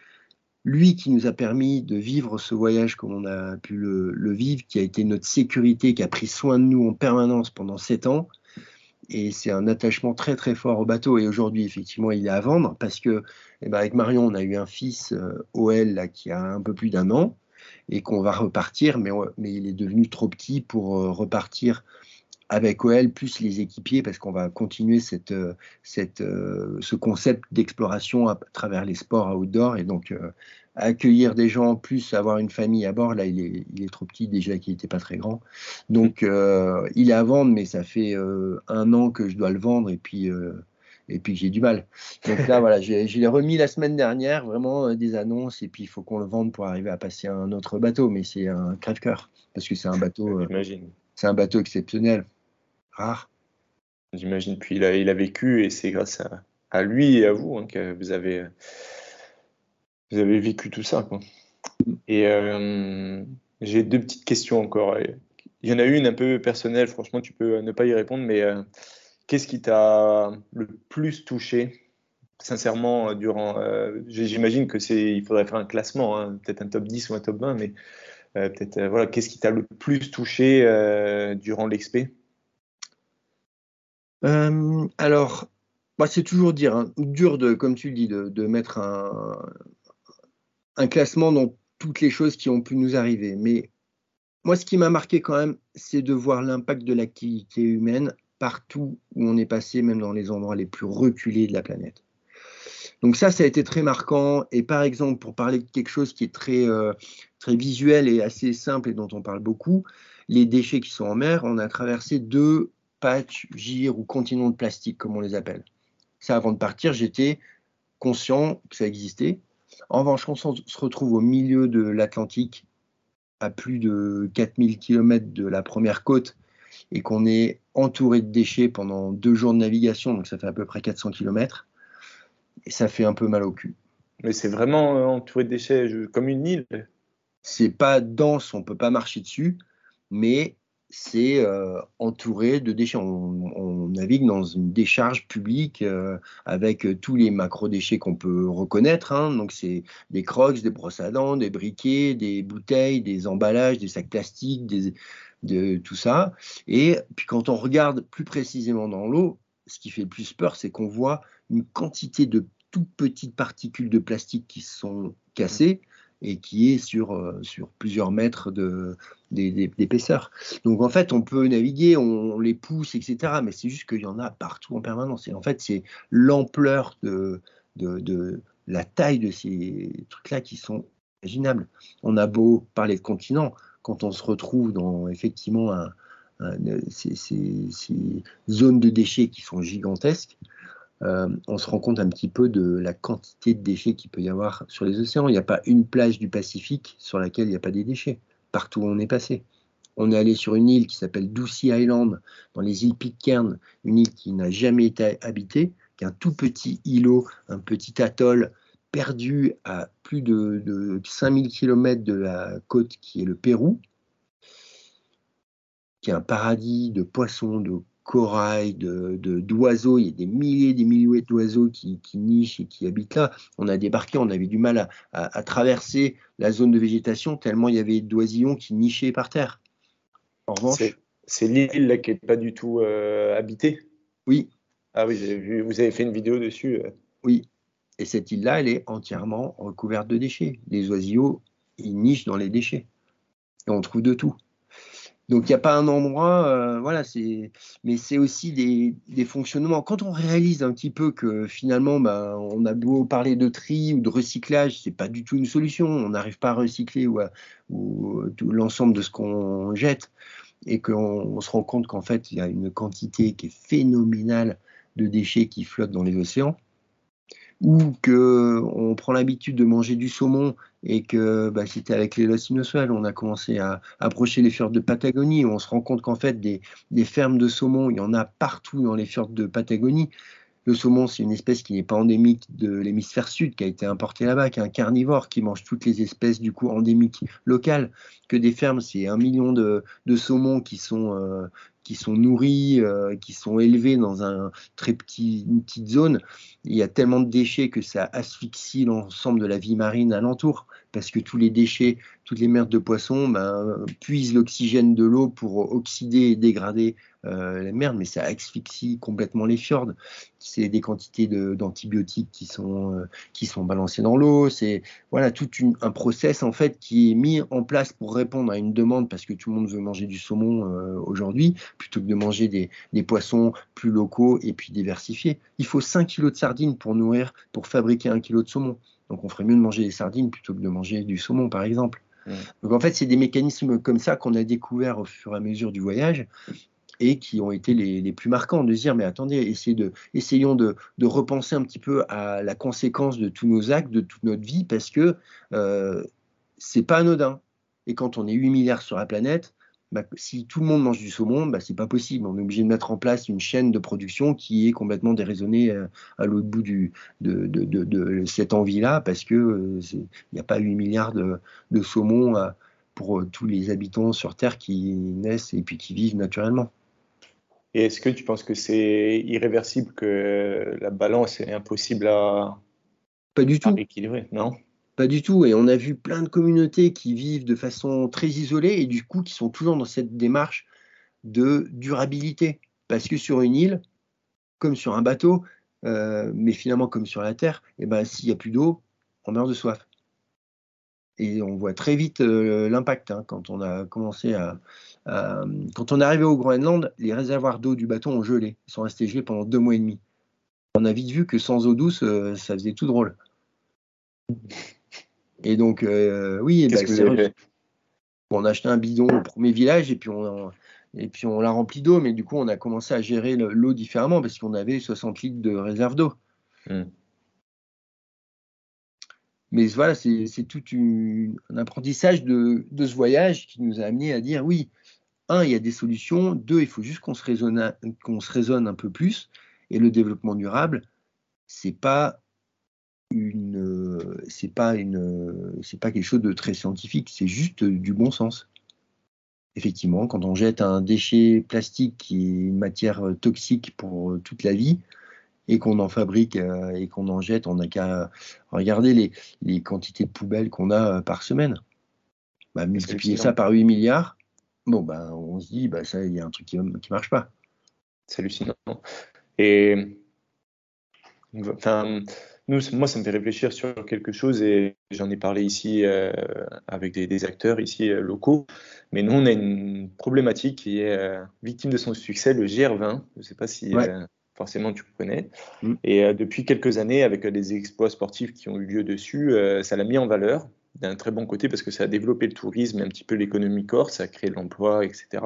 lui qui nous a permis de vivre ce voyage comme on a pu le, le, vivre, qui a été notre sécurité, qui a pris soin de nous en permanence pendant sept ans et c'est un attachement très très fort au bateau. Et aujourd'hui, effectivement, il est à vendre parce que, eh ben, avec Marion, on a eu un fils euh, OL qui a un peu plus d'un an et qu'on va repartir, mais, il est devenu trop petit pour euh, repartir avec OL plus les équipiers parce qu'on va continuer cette, euh, cette, ce concept d'exploration à travers les sports outdoor et donc accueillir des gens, plus avoir une famille à bord, là, il est, il est trop petit déjà, qu'il n'était pas très grand. Donc, euh, il est à vendre, mais ça fait euh, un an que je dois le vendre et puis, euh, et puis j'ai du mal. Donc là, voilà, je l'ai remis la semaine dernière, vraiment des annonces, et puis il faut qu'on le vende pour arriver à passer un autre bateau, mais c'est un crève-cœur, parce que c'est un bateau, c'est un bateau exceptionnel, rare. J'imagine, puis il a, il a vécu, et c'est grâce à, à, lui et à vous hein, que vous avez vous avez vécu tout ça. Quoi. Et euh, j'ai deux petites questions encore. Il y en a une un peu personnelle, franchement, tu peux ne pas y répondre, mais euh, qu'est-ce qui t'a le plus touché Sincèrement, durant. Euh, j'imagine que c'est, il faudrait faire un classement, hein, peut-être un top 10 ou un top 20, mais peut-être, voilà, qu'est-ce qui t'a le plus touché durant l'expé? Alors, bah, c'est toujours dire, hein, dur de, comme tu le dis, de mettre un, un classement dans toutes les choses qui ont pu nous arriver. Mais moi, ce qui m'a marqué quand même, c'est de voir l'impact de l'activité humaine partout où on est passé, même dans les endroits les plus reculés de la planète. Donc ça, ça a été très marquant. Et par exemple, pour parler de quelque chose qui est très, euh, très visuel et assez simple et dont on parle beaucoup, les déchets qui sont en mer, on a traversé deux patchs, gires ou continents de plastique, comme on les appelle. Ça, avant de partir, j'étais conscient que ça existait. En revanche, quand on se retrouve au milieu de l'Atlantique, à plus de 4000 km de la première côte, et qu'on est entouré de déchets pendant deux jours de navigation, donc ça fait à peu près 400 km, et ça fait un peu mal au cul. Mais c'est vraiment euh, entouré de déchets comme une île C'est pas dense, on peut pas marcher dessus, mais c'est euh, entouré de déchets. On, navigue dans une décharge publique euh, avec tous les macro-déchets qu'on peut reconnaître. Hein. Donc, c'est des crocs, des brosses à dents, des briquets, des bouteilles, des emballages, des sacs plastiques, de tout ça. Et puis, quand on regarde plus précisément dans l'eau, ce qui fait le plus peur, c'est qu'on voit une quantité de toutes petites particules de plastique qui sont cassé et qui est sur, euh, sur plusieurs mètres d'épaisseur. Donc en fait, on peut naviguer, on, les pousse, etc. Mais c'est juste qu'il y en a partout en permanence. Et en fait, c'est l'ampleur de, de, la taille de ces trucs-là qui sont imaginables. On a beau parler de continent, quand on se retrouve dans effectivement ces, ces, zones de déchets qui sont gigantesques, euh, on se rend compte un petit peu de la quantité de déchets qu'il peut y avoir sur les océans. Il n'y a pas une plage du Pacifique sur laquelle il n'y a pas des déchets, partout où on est passé. On est allé sur une île qui s'appelle Ducie Island, dans les îles Pitcairn, une île qui n'a jamais été habitée, qui est un tout petit îlot, un petit atoll perdu à plus de, de 5000 km de la côte qui est le Pérou, qui est un paradis de poissons, de corail, de, d'oiseaux. Il y a des milliers et des milliers d'oiseaux qui, nichent et qui habitent là. On a débarqué, on avait du mal à, traverser la zone de végétation tellement il y avait d'oisillons qui nichaient par terre. En revanche. C'est, l'île là qui n'est pas du tout euh, habitée? Oui. Ah oui, vu, vous avez fait une vidéo dessus. Euh. Oui. Et cette île-là, elle est entièrement recouverte de déchets. Les oisillons, ils nichent dans les déchets. Et on trouve de tout. Donc il n'y a pas un endroit, euh, voilà, c'est, mais c'est aussi des, fonctionnements. Quand on réalise un petit peu que finalement, ben, on a beau parler de tri ou de recyclage, c'est pas du tout une solution. On n'arrive pas à recycler ou, ou l'ensemble de ce qu'on jette, et qu'on se rend compte qu'en fait, il y a une quantité qui est phénoménale de déchets qui flottent dans les océans ou que on prend l'habitude de manger du saumon et que bah, c'était avec les Los Inusual, on a commencé à approcher les fjords de Patagonie, on se rend compte qu'en fait des, des, fermes de saumon, il y en a partout dans les fjords de Patagonie. Le saumon, c'est une espèce qui n'est pas endémique de l'hémisphère sud, qui a été importée là-bas, qui est un carnivore, qui mange toutes les espèces du coup endémiques locales. Que des fermes, c'est un million de, de saumons qui sont euh, qui sont nourris, euh, qui sont élevés dans un très petit, une petite zone. Il y a tellement de déchets que ça asphyxie l'ensemble de la vie marine alentour, parce que tous les déchets, toutes les merdes de poissons ben, l'oxygène de l'eau pour oxyder et dégrader euh, la merde, mais ça asphyxie complètement les fjords. C'est des quantités d'antibiotiques qui sont euh, qui sont balancées dans l'eau. C'est voilà tout un process en fait qui est mis en place pour répondre à une demande parce que tout le monde veut manger du saumon euh, aujourd'hui plutôt que de manger des, des, poissons plus locaux et puis diversifiés. Il faut 5 kilos de sardines pour nourrir pour fabriquer un kilo de saumon. Donc on ferait mieux de manger des sardines plutôt que de manger du saumon par exemple. Donc en fait, c'est des mécanismes comme ça qu'on a découvert au fur et à mesure du voyage et qui ont été les, plus marquants, de dire, mais attendez, essayons de, repenser un petit peu à la conséquence de tous nos actes, de toute notre vie, parce que euh, c'est pas anodin. Et quand on est 8 milliards sur la planète, bah, si tout le monde mange du saumon, bah, c'est pas possible. On est obligé de mettre en place une chaîne de production qui est complètement déraisonnée euh, à, l'autre bout de, cette envie-là, parce que euh, il n'y a pas 8 milliards de, saumon pour euh, tous les habitants sur Terre qui naissent et puis qui vivent naturellement. Et est-ce que tu penses que c'est irréversible, que la balance est impossible à, pas du tout. équilibrer Non? Pas du tout. Et on a vu plein de communautés qui vivent de façon très isolée et du coup qui sont toujours dans cette démarche de durabilité. Parce que sur une île, comme sur un bateau, euh, mais finalement comme sur la Terre, eh ben, s'il n'y a plus d'eau, on meurt de soif. Et on voit très vite euh, l'impact hein, quand on a commencé à, Quand on est arrivé au Groenland, les réservoirs d'eau du bateau ont gelé. Ils sont restés gelés pendant deux mois et demi. On a vite vu que sans eau douce, euh, ça faisait tout drôle. Et donc, euh, oui, bah, on a acheté un bidon au premier village et puis on, et puis on l'a rempli d'eau, mais du coup, on a commencé à gérer l'eau différemment parce qu'on avait 60 litres de réserve d'eau. Hmm. Mais voilà, c'est tout un apprentissage de, ce voyage qui nous a amené à dire oui, un, il y a des solutions, deux, il faut juste qu'on se, raisonne, se raisonne un peu plus, et le développement durable, c'est pas une, c'est pas une, c'est pas quelque chose de très scientifique, c'est juste du bon sens. Effectivement, quand on jette un déchet plastique qui est une matière toxique pour toute la vie, et qu'on en fabrique euh, et qu'on en jette, on n'a qu'à regarder les, quantités de poubelles qu'on a euh, par semaine. Bah, multiplier ça par 8 milliards, bon, bah, on se dit, bah, ça, il y a un truc qui ne marche pas. C'est hallucinant. Et enfin, nous, moi, ça me fait réfléchir sur quelque chose et j'en ai parlé ici euh, avec des, acteurs ici euh, locaux. Mais nous, on a une problématique qui est euh, victime de son succès, le GR20. Je ne sais pas si forcément tu connais. Mm. Et depuis quelques années, avec les exploits sportifs qui ont eu lieu dessus, ça l'a mis en valeur d'un très bon côté parce que ça a développé le tourisme et un petit peu l'économie corse, ça a créé de l'emploi, etc.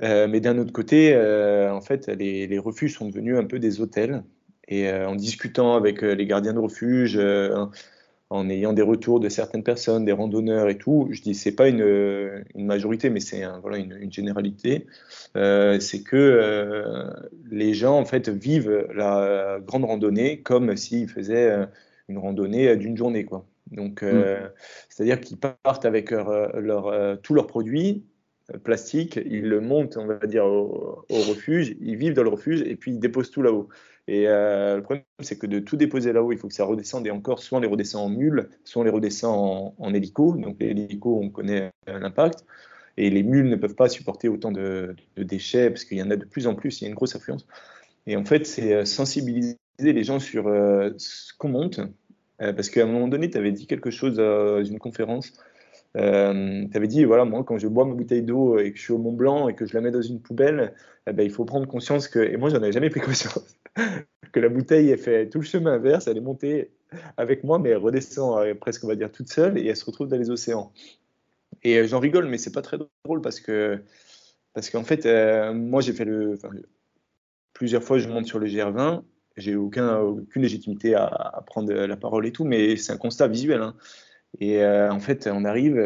mais d'un autre côté, en fait, les, les refuges sont devenus un peu des hôtels et euh, en discutant avec euh, les gardiens de refuge, euh, en ayant des retours de certaines personnes, des randonneurs et tout, je dis c'est pas une, une, majorité, mais c'est voilà, une, une, généralité, euh, c'est que euh, les gens en fait vivent la grande randonnée comme s'ils faisaient une randonnée d'une journée quoi. Donc euh, mm. c'est-à-dire qu'ils partent avec leur, leur, tous leurs produits plastiques, ils le montent on va dire au, au, refuge, ils vivent dans le refuge et puis ils déposent tout là-haut. Et euh, le problème, c'est que de tout déposer là-haut, il faut que ça redescende. Et encore, soit on les redescend en mule, soit on les redescend en, hélico. Donc les hélicos, on connaît euh, l'impact. Et les mules ne peuvent pas supporter autant de, déchets parce qu'il y en a de plus en plus, il y a une grosse affluence. Et en fait, c'est euh, sensibiliser les gens sur ce qu'on monte. parce qu'à un moment donné, tu avais dit quelque chose dans une conférence tu avais dit, voilà, moi, quand je bois ma bouteille d'eau et que je suis au Mont Blanc et que je la mets dans une poubelle, eh ben, il faut prendre conscience que, et moi, j'en avais jamais pris conscience, *laughs* que la bouteille, elle fait tout le chemin inverse, elle est montée avec moi, mais elle redescend euh, presque, on va dire, toute seule et elle se retrouve dans les océans. Et euh, j'en rigole, mais c'est pas très drôle parce que, parce qu'en fait, euh, moi, j'ai fait le, plusieurs fois, je monte sur le GR20 j'ai aucun, aucune légitimité à, prendre la parole et tout, mais c'est un constat visuel. Hein. Et en fait, on arrive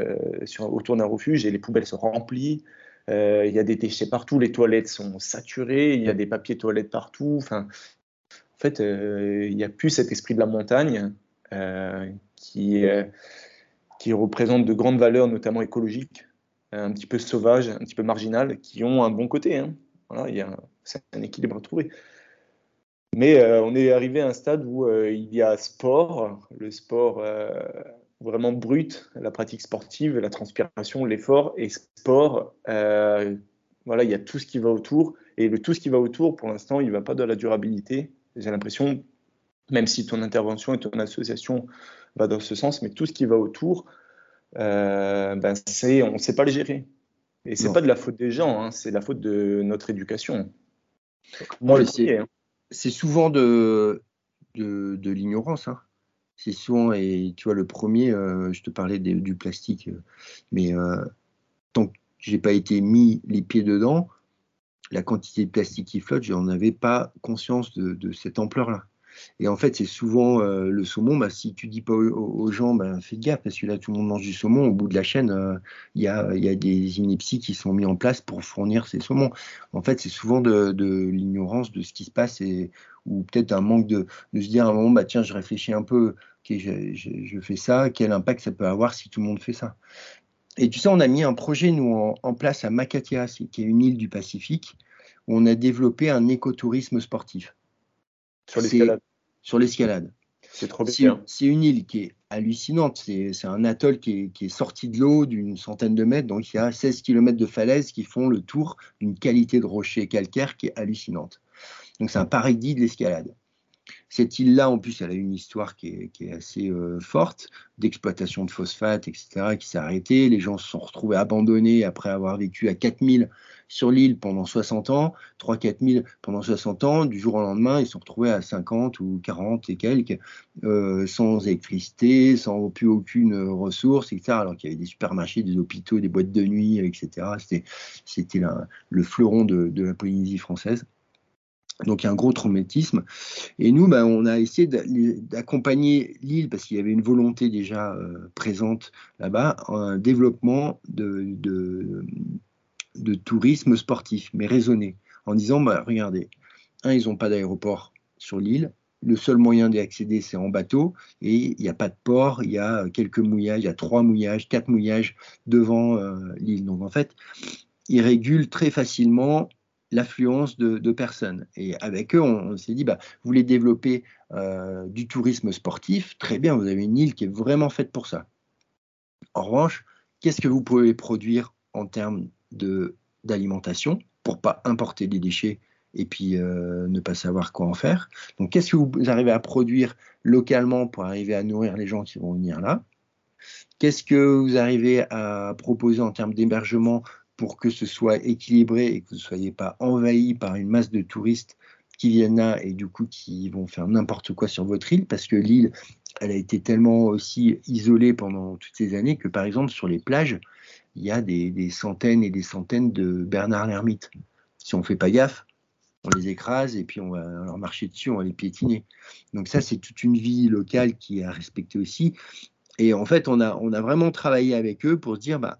autour d'un refuge et les poubelles sont remplies. Euh, il y a des déchets partout, les toilettes sont saturées, il y a des papiers toilettes partout. Enfin, en fait, il n'y a plus cet esprit de la montagne qui, qui représente de grandes valeurs, notamment écologiques, un petit peu sauvages, un petit peu marginales, qui ont un bon côté. Hein. Voilà, a un équilibre à trouver. Mais on est arrivé à un stade où il y a sport, le sport vraiment brute, la pratique sportive, la transpiration, l'effort et sport. Euh, voilà, il y a tout ce qui va autour. Et le tout ce qui va autour, pour l'instant, il ne va pas de la durabilité. J'ai l'impression, même si ton intervention et ton association va dans ce sens, mais tout ce qui va autour, euh, ben c'est, on ne sait pas le gérer. Et c'est pas de la faute des gens, hein, c'est la faute de notre éducation. Moi, c'est, hein. c'est souvent de, de, de l'ignorance. Hein c'est souvent, et tu vois, le premier, euh, je te parlais du plastique, euh, mais euh, tant que j'ai pas été mis les pieds dedans, la quantité de plastique qui flotte, je n'en avais pas conscience de, cette ampleur-là. Et en fait, c'est souvent le saumon. Bah, si tu dis pas aux, gens, bah, fais gaffe, parce que là, tout le monde mange du saumon. Au bout de la chaîne, il y, a, y, a, des inepties qui sont mis en place pour fournir ces saumons. En fait, c'est souvent de, de l'ignorance de ce qui se passe et, ou peut-être un manque de, de, se dire à un moment, bah, tiens, je réfléchis un peu je, fais ça, quel impact ça peut avoir si tout le monde fait ça? Et tu sais, on a mis un projet, nous, en, place à Makatia, qui est une île du Pacifique, où on a développé un écotourisme sportif. Sur l'escalade Sur l'escalade. C'est trop bien. C'est une île qui est hallucinante. C'est un atoll qui est, sorti de l'eau d'une centaine de mètres. Donc, il y a 16 km de falaises qui font le tour d'une qualité de rocher calcaire qui est hallucinante. Donc, c'est un paradis de l'escalade. Cette île-là, en plus, elle a une histoire qui est, assez euh, forte, d'exploitation de phosphate, etc., qui s'est arrêtée. Les gens se sont retrouvés abandonnés après avoir vécu à 4000 sur l'île pendant 60 ans, 3-4000 pendant 60 ans. Du jour au lendemain, ils se sont retrouvés à 50 ou 40 et quelques, euh, sans électricité, sans plus aucune ressource, etc., alors qu'il y avait des supermarchés, des hôpitaux, des boîtes de nuit, etc. C'était le fleuron de la Polynésie française. Donc il y a un gros traumatisme. Et nous, ben, on a essayé d'accompagner l'île, parce qu'il y avait une volonté déjà euh, présente là-bas, un développement de, de, tourisme sportif, mais raisonné, en disant, bah, regardez, un, ils n'ont pas d'aéroport sur l'île, le seul moyen d'y accéder, c'est en bateau, et il n'y a pas de port, il y a quelques mouillages, il y a trois mouillages, quatre mouillages devant euh, l'île. Donc en fait, ils régulent très facilement l'affluence de, personnes. Et avec eux, on, s'est dit, bah, vous voulez développer euh, du tourisme sportif, très bien, vous avez une île qui est vraiment faite pour ça. En revanche, qu'est-ce que vous pouvez produire en termes d'alimentation pour pas importer des déchets et puis euh, ne pas savoir quoi en faire? Donc, qu'est-ce que vous arrivez à produire localement pour arriver à nourrir les gens qui vont venir là? Qu'est-ce que vous arrivez à proposer en termes d'hébergement pour que ce soit équilibré et que vous ne soyez pas envahi par une masse de touristes qui viennent là et du coup qui vont faire n'importe quoi sur votre île parce que l'île, elle a été tellement aussi isolée pendant toutes ces années que par exemple sur les plages, il y a des, centaines et des centaines de Bernard l'ermite. Si on ne fait pas gaffe, on les écrase et puis on va leur marcher dessus, on va les piétiner. Donc ça, c'est toute une vie locale qui est à respecter aussi. Et en fait, on a, on a vraiment travaillé avec eux pour se dire, bah,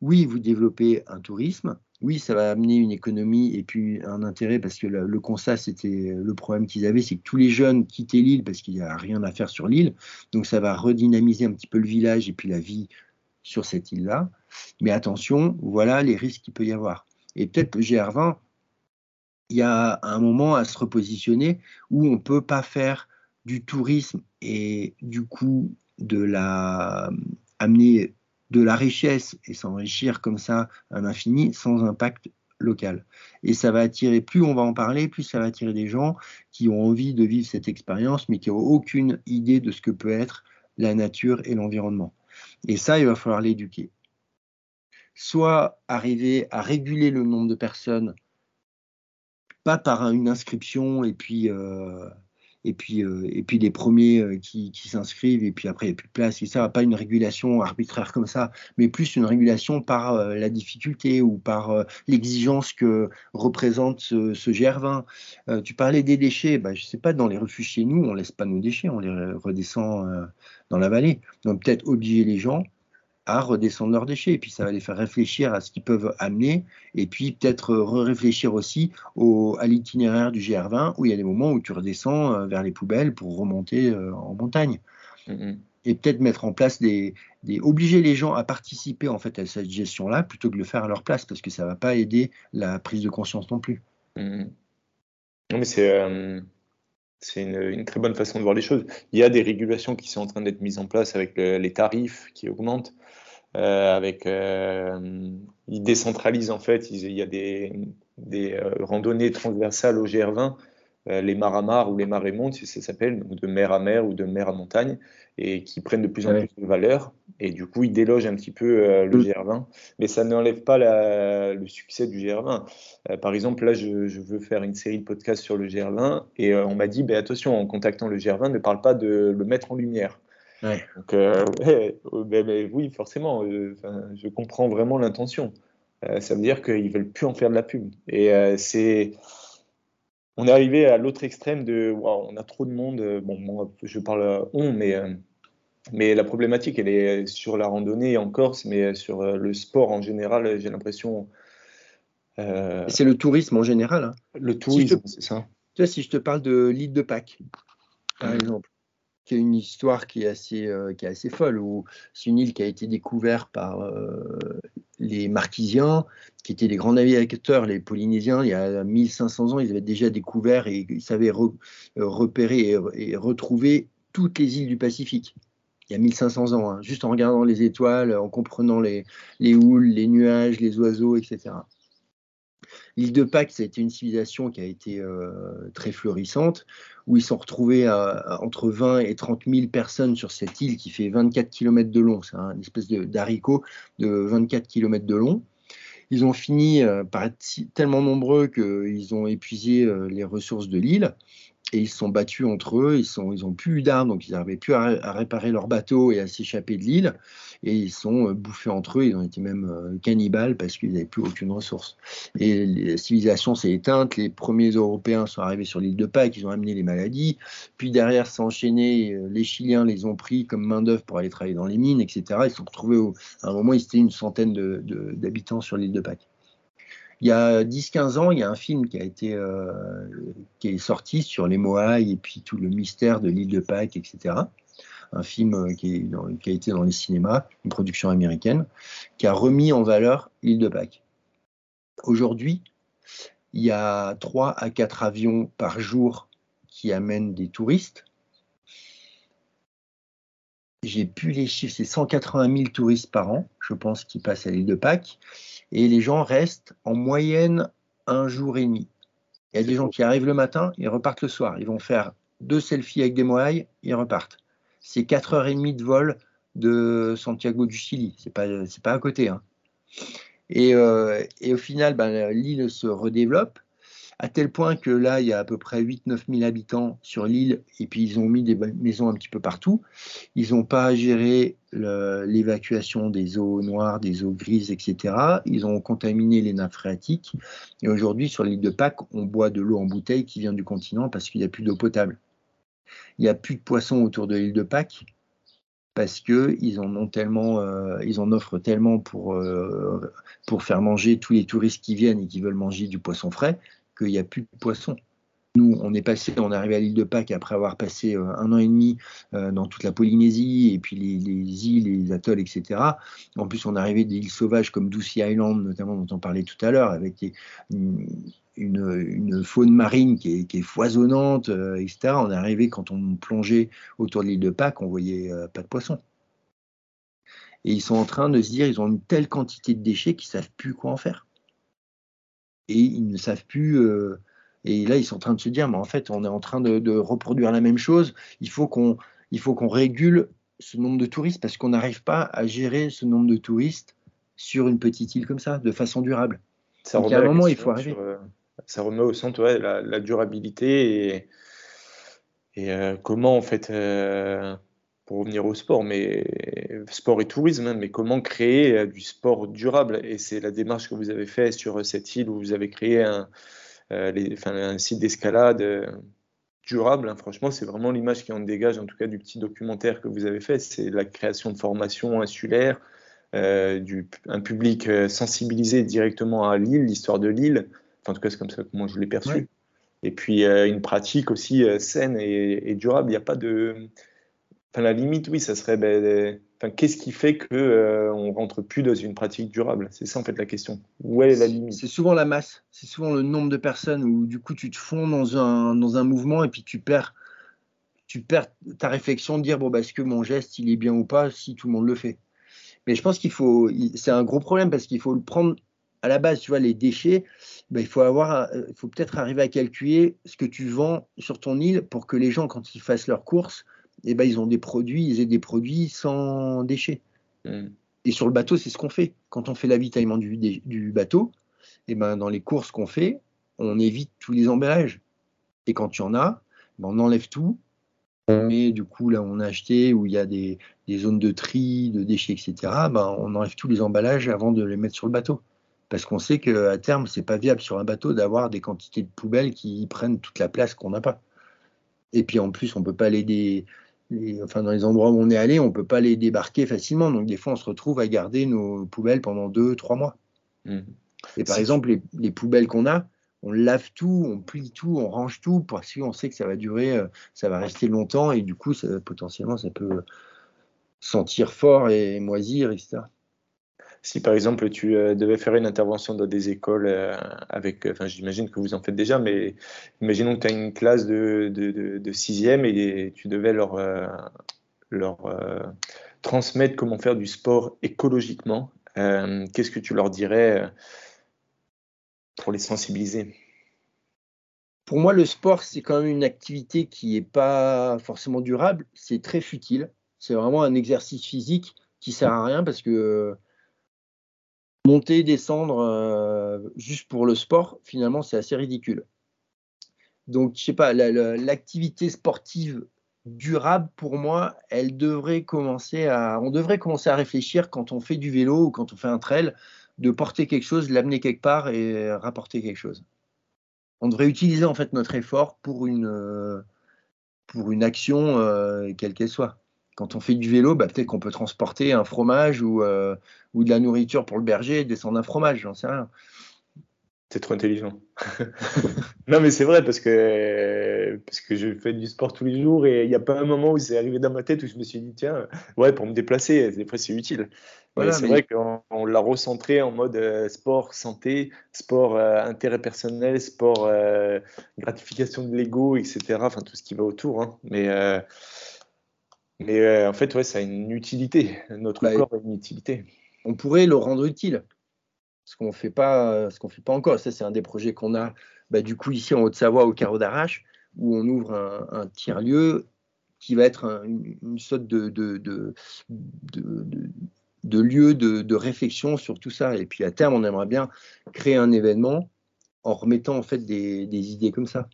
oui, vous développez un tourisme, oui, ça va amener une économie et puis un intérêt parce que le, constat, c'était le problème qu'ils avaient, c'est que tous les jeunes quittaient l'île parce qu'il n'y a rien à faire sur l'île. Donc ça va redynamiser un petit peu le village et puis la vie sur cette île-là. Mais attention, voilà les risques qu'il peut y avoir. Et peut-être le GR20, il y a un moment à se repositionner où on ne peut pas faire du tourisme et du coup de la amener de la richesse et s'enrichir comme ça à l'infini sans impact local. Et ça va attirer, plus on va en parler, plus ça va attirer des gens qui ont envie de vivre cette expérience, mais qui n'ont aucune idée de ce que peut être la nature et l'environnement. Et ça, il va falloir l'éduquer. Soit arriver à réguler le nombre de personnes, pas par une inscription et puis euh, et puis, euh, et puis les premiers euh, qui, s'inscrivent, et puis après, il n'y a plus de place, et ça, pas une régulation arbitraire comme ça, mais plus une régulation par euh, la difficulté ou par l'exigence que représente ce, GR20. tu parlais des déchets, bah, je ne sais pas, dans les refuges chez nous, on ne laisse pas nos déchets, on les redescend dans la vallée. Donc peut-être obliger les gens à redescendre leurs déchets. Et puis ça va les faire réfléchir à ce qu'ils peuvent amener. Et puis peut-être réfléchir aussi au, à l'itinéraire du GR20 où il y a des moments où tu redescends euh, vers les poubelles pour remonter euh, en montagne. Mm-hmm. Et peut-être mettre en place des, des, obliger les gens à participer en fait à cette gestion-là plutôt que de le faire à leur place parce que ça va pas aider la prise de conscience non plus. Mm-hmm. Non mais c'est euh, c'est une, très bonne façon de voir les choses. Il y a des régulations qui sont en train d'être mises en place avec les tarifs qui augmentent. Euh, avec, euh, ils décentralisent en fait. il y a des, des euh, randonnées transversales au GR20 les maramars ou les marées montes, si ça s'appelle, de mer à mer ou de mer à montagne, et qui prennent de plus en plus de valeur. Et du coup, ils délogent un petit peu le GR20, mais ça n'enlève pas le succès du GR20. par exemple, là, je, veux faire une série de podcasts sur le GR20, et on m'a dit, ben, attention, en contactant le GR20, ne parle pas de le mettre en lumière. Donc, euh, ben, oui, forcément, euh, je comprends vraiment l'intention. Euh, ça veut dire qu'ils veulent plus en faire de la pub. Et c'est, on est arrivé à l'autre extrême de, on a trop de monde. Bon, moi, je parle on, mais mais la problématique, elle est sur la randonnée en Corse, mais sur le sport en général, j'ai l'impression. C'est le tourisme en général. Hein. Le tourisme, c'est ça. Tu vois, si je te parle de l'île de Pâques, par exemple, qui est une histoire qui est assez, euh, qui est assez folle, où c'est une île qui a été découverte par euh, les Marquisiens, qui étaient des grands navigateurs, les Polynésiens, il y a 1500 ans, ils avaient déjà découvert et ils savaient euh, repérer et, retrouver toutes les îles du Pacifique. Il y a 1500 ans, hein, juste en regardant les étoiles, en comprenant les, les houles, les nuages, les oiseaux, etc. L'île de Pâques, ça a été une civilisation qui a été euh, très florissante, où ils sont retrouvés entre 20 et 30 000 personnes sur cette île qui fait 24 km de long. C'est une espèce d'haricot de, 24 km de long. Ils ont fini euh, par être tellement nombreux qu'ils ont épuisé euh, les ressources de l'île et ils se sont battus entre eux, ils sont, ont plus eu d'armes, donc ils n'arrivaient plus à, réparer leur bateau et à s'échapper de l'île, et ils sont euh, bouffés entre eux, ils ont été même euh, cannibales parce qu'ils n'avaient plus aucune ressource. Et la civilisation s'est éteinte, les premiers Européens sont arrivés sur l'île de Pâques, ils ont amené les maladies, puis derrière s'est euh, les Chiliens les ont pris comme main d'œuvre pour aller travailler dans les mines, etc. Ils se sont retrouvés, à un moment, ils étaient une centaine d'habitants sur l'île de Pâques. Il y a 10-15 ans, il y a un film qui a été euh, qui est sorti sur les Moai et puis tout le mystère de l'île de Pâques, etc. Un film euh, qui, qui, a été dans les cinémas, une production américaine, qui a remis en valeur l'île de Pâques. Aujourd'hui, il y a 3 à 4 avions par jour qui amènent des touristes. J'ai pu les chiffres, c'est 180 000 touristes par an, je pense, qui passent à l'île de Pâques et les gens restent en moyenne un jour et demi. Il y a des gens qui arrivent le matin, ils repartent le soir. Ils vont faire deux selfies avec des moailles, ils repartent. C'est 4h30 de vol de Santiago du Chili. C'est pas, pas à côté. Hein. Et, euh, et, au final, ben, l'île se redéveloppe à tel point que là, il y a à peu près 8-9 000 habitants sur l'île, et puis ils ont mis des maisons un petit peu partout. Ils n'ont pas géré l'évacuation des eaux noires, des eaux grises, etc. Ils ont contaminé les nappes phréatiques. Et aujourd'hui, sur l'île de Pâques, on boit de l'eau en bouteille qui vient du continent parce qu'il n'y a plus d'eau potable. Il n'y a plus de poissons autour de l'île de Pâques parce qu'ils en euh, ils en offrent tellement euh, pour faire manger tous les touristes qui viennent et qui veulent manger du poisson frais qu'il n'y a plus de poissons. Nous, on est passé, on est arrivé à l'île de Pâques après avoir passé euh, un an et demi euh, dans toute la Polynésie et puis les, îles, les atolls, etc. En plus, on est arrivé des îles sauvages comme Doucy Island, notamment dont on parlait tout à l'heure, avec une, faune marine qui est, foisonnante, euh, etc. On est arrivé quand on plongeait autour de l'île de Pâques, on voyait pas de poissons. Et ils sont en train de se dire, ils ont une telle quantité de déchets qu'ils savent plus quoi en faire et ils ne savent plus. Euh, et là, ils sont en train de se dire, mais en fait, on est en train de, reproduire la même chose. Il faut qu'on, il faut qu'on régule ce nombre de touristes parce qu'on n'arrive pas à gérer ce nombre de touristes sur une petite île comme ça, de façon durable. Ça remet, un moment, il faut arriver. Euh, ça remet au centre la, durabilité et, et euh, comment en fait pour revenir au sport, mais sport et tourisme, hein, mais comment créer euh, du sport durable? Et c'est la démarche que vous avez faite sur cette île où vous avez créé un, euh, un site d'escalade euh, durable. Hein. Franchement, c'est vraiment l'image qui en dégage, en tout cas du petit documentaire que vous avez fait. C'est la création de formations insulaires, du, un public sensibilisé directement à l'île, l'histoire de l'île. en tout cas, c'est comme ça que moi je l'ai perçu. Et puis une pratique aussi saine et, et durable. Il n'y a pas de la limite, oui, ça serait. Ben, qu'est-ce qui fait que euh, on rentre plus dans une pratique durable? C'est ça en fait la question. Où est la limite? C'est souvent la masse. C'est souvent le nombre de personnes où du coup tu te fonds dans un, dans un mouvement et puis tu perds, tu perds ta réflexion de dire bon bah, est-ce que mon geste il est bien ou pas si tout le monde le fait? Mais je pense qu'il faut, c'est un gros problème parce qu'il faut le prendre à la base. Tu vois les déchets, ben, il faut avoir, il faut peut-être arriver à calculer ce que tu vends sur ton île pour que les gens quand ils fassent leurs courses eh ben, ils ont des produits, ils aient des produits sans déchets. Hmm. Et sur le bateau, c'est ce qu'on fait. Quand on fait l'avitaillement du, du bateau, eh ben, dans les courses qu'on fait, on évite tous les emballages. Et quand il y en a, ben, on enlève tout. On met du coup là où on a acheté, où il y a des, des zones de tri, de déchets, etc. Ben, on enlève tous les emballages avant de les mettre sur le bateau. Parce qu'on sait qu'à terme, c'est pas viable sur un bateau d'avoir des quantités de poubelles qui prennent toute la place qu'on n'a pas. Et puis en plus, on peut pas les, enfin, dans les endroits où on est allé, on ne peut pas les débarquer facilement. Donc, des fois, on se retrouve à garder nos poubelles pendant deux, trois mois. Mmh. Et par exemple, les, poubelles qu'on a, on lave tout, on plie tout, on range tout parce qu'on sait que ça va durer, euh, ça va rester longtemps et du coup, potentiellement, ça peut sentir fort et moisir, etc si par exemple tu euh, devais faire une intervention dans des écoles euh, avec, enfin j'imagine que vous en faites déjà, mais imaginons que tu as une classe de, de, sixième et tu devais leur, euh, leur transmettre comment faire du sport écologiquement, qu'est-ce que tu leur dirais pour les sensibiliser? Pour moi, le sport, c'est quand même une activité qui n'est pas forcément durable, c'est très futile, c'est vraiment un exercice physique qui sert à rien parce que monter, descendre euh, juste pour le sport, finalement, c'est assez ridicule. Donc, je sais pas, l'activité sportive durable, pour moi, elle devrait commencer à, on devrait commencer à réfléchir quand on fait du vélo ou quand on fait un trail, de porter quelque chose, l'amener quelque part et rapporter quelque chose. On devrait utiliser en fait notre effort pour une, euh, action, euh, quelle qu'elle soit quand on fait du vélo, bah, peut-être qu'on peut transporter un fromage ou, euh, ou de la nourriture pour le berger et descendre un fromage, j'en sais rien. C'est trop intelligent. *laughs* non, mais c'est vrai parce que, parce que je fais du sport tous les jours et il n'y a pas un moment où c'est arrivé dans ma tête où je me suis dit, tiens, ouais, pour me déplacer, des fois c'est utile. c'est vrai qu'on l'a recentré en mode euh, sport, santé, sport euh, intérêt personnel, sport gratification de l'ego, etc. Enfin, tout ce qui va autour. Hein. Mais mais euh, en fait, ouais, ça a une utilité. Notre bah, corps a une utilité. On pourrait le rendre utile. ce qu'on fait pas, ce qu'on fait pas encore. Ça, c'est un des projets qu'on a, bah, du coup, ici en Haute-Savoie, au Carreau d'Arrache, où on ouvre un, tiers-lieu qui va être une, sorte de, de, de, de lieu de, réflexion sur tout ça. Et puis à terme, on aimerait bien créer un événement en remettant en fait des, idées comme ça,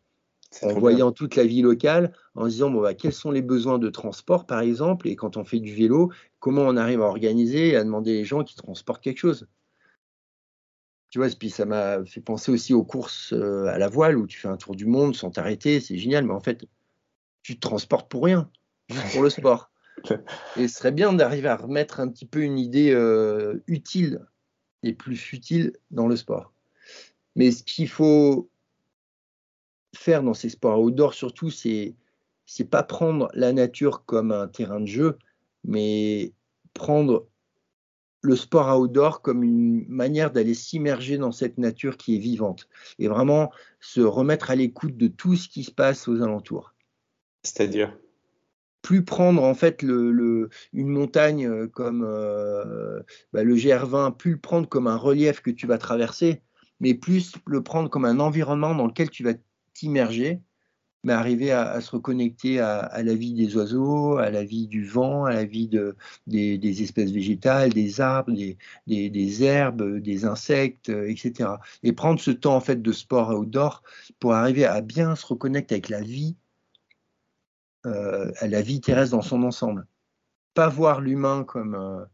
en voyant toute la vie locale, en se disant bon, bah, quels sont les besoins de transport par exemple, et quand on fait du vélo, comment on arrive à organiser et à demander les gens qui transportent quelque chose? Tu vois, puis ça m'a fait penser aussi aux courses euh, à la voile où tu fais un tour du monde sans t'arrêter, c'est génial, mais en fait, tu te transportes pour rien, juste pour le *laughs* sport. Et ce serait bien d'arriver à remettre un petit peu une idée euh, utile et plus futile dans le sport. Mais ce qu'il faut faire dans ces sports outdoor surtout, c'est c'est pas prendre la nature comme un terrain de jeu, mais prendre le sport outdoor comme une manière d'aller s'immerger dans cette nature qui est vivante et vraiment se remettre à l'écoute de tout ce qui se passe aux alentours. C'est-à-dire? Plus prendre en fait le, une montagne euh, comme euh, bah, le GR20, plus le prendre comme un relief que tu vas traverser, mais plus le prendre comme un environnement dans lequel tu vas t'immerger mais arriver à, se reconnecter à, la vie des oiseaux, à la vie du vent, à la vie de, des, espèces végétales, des arbres, des, des, herbes, des insectes, euh, etc. Et prendre ce temps en fait de sport outdoor pour arriver à bien se reconnecter avec la vie, euh, à la vie terrestre dans son ensemble. Pas voir l'humain comme euh,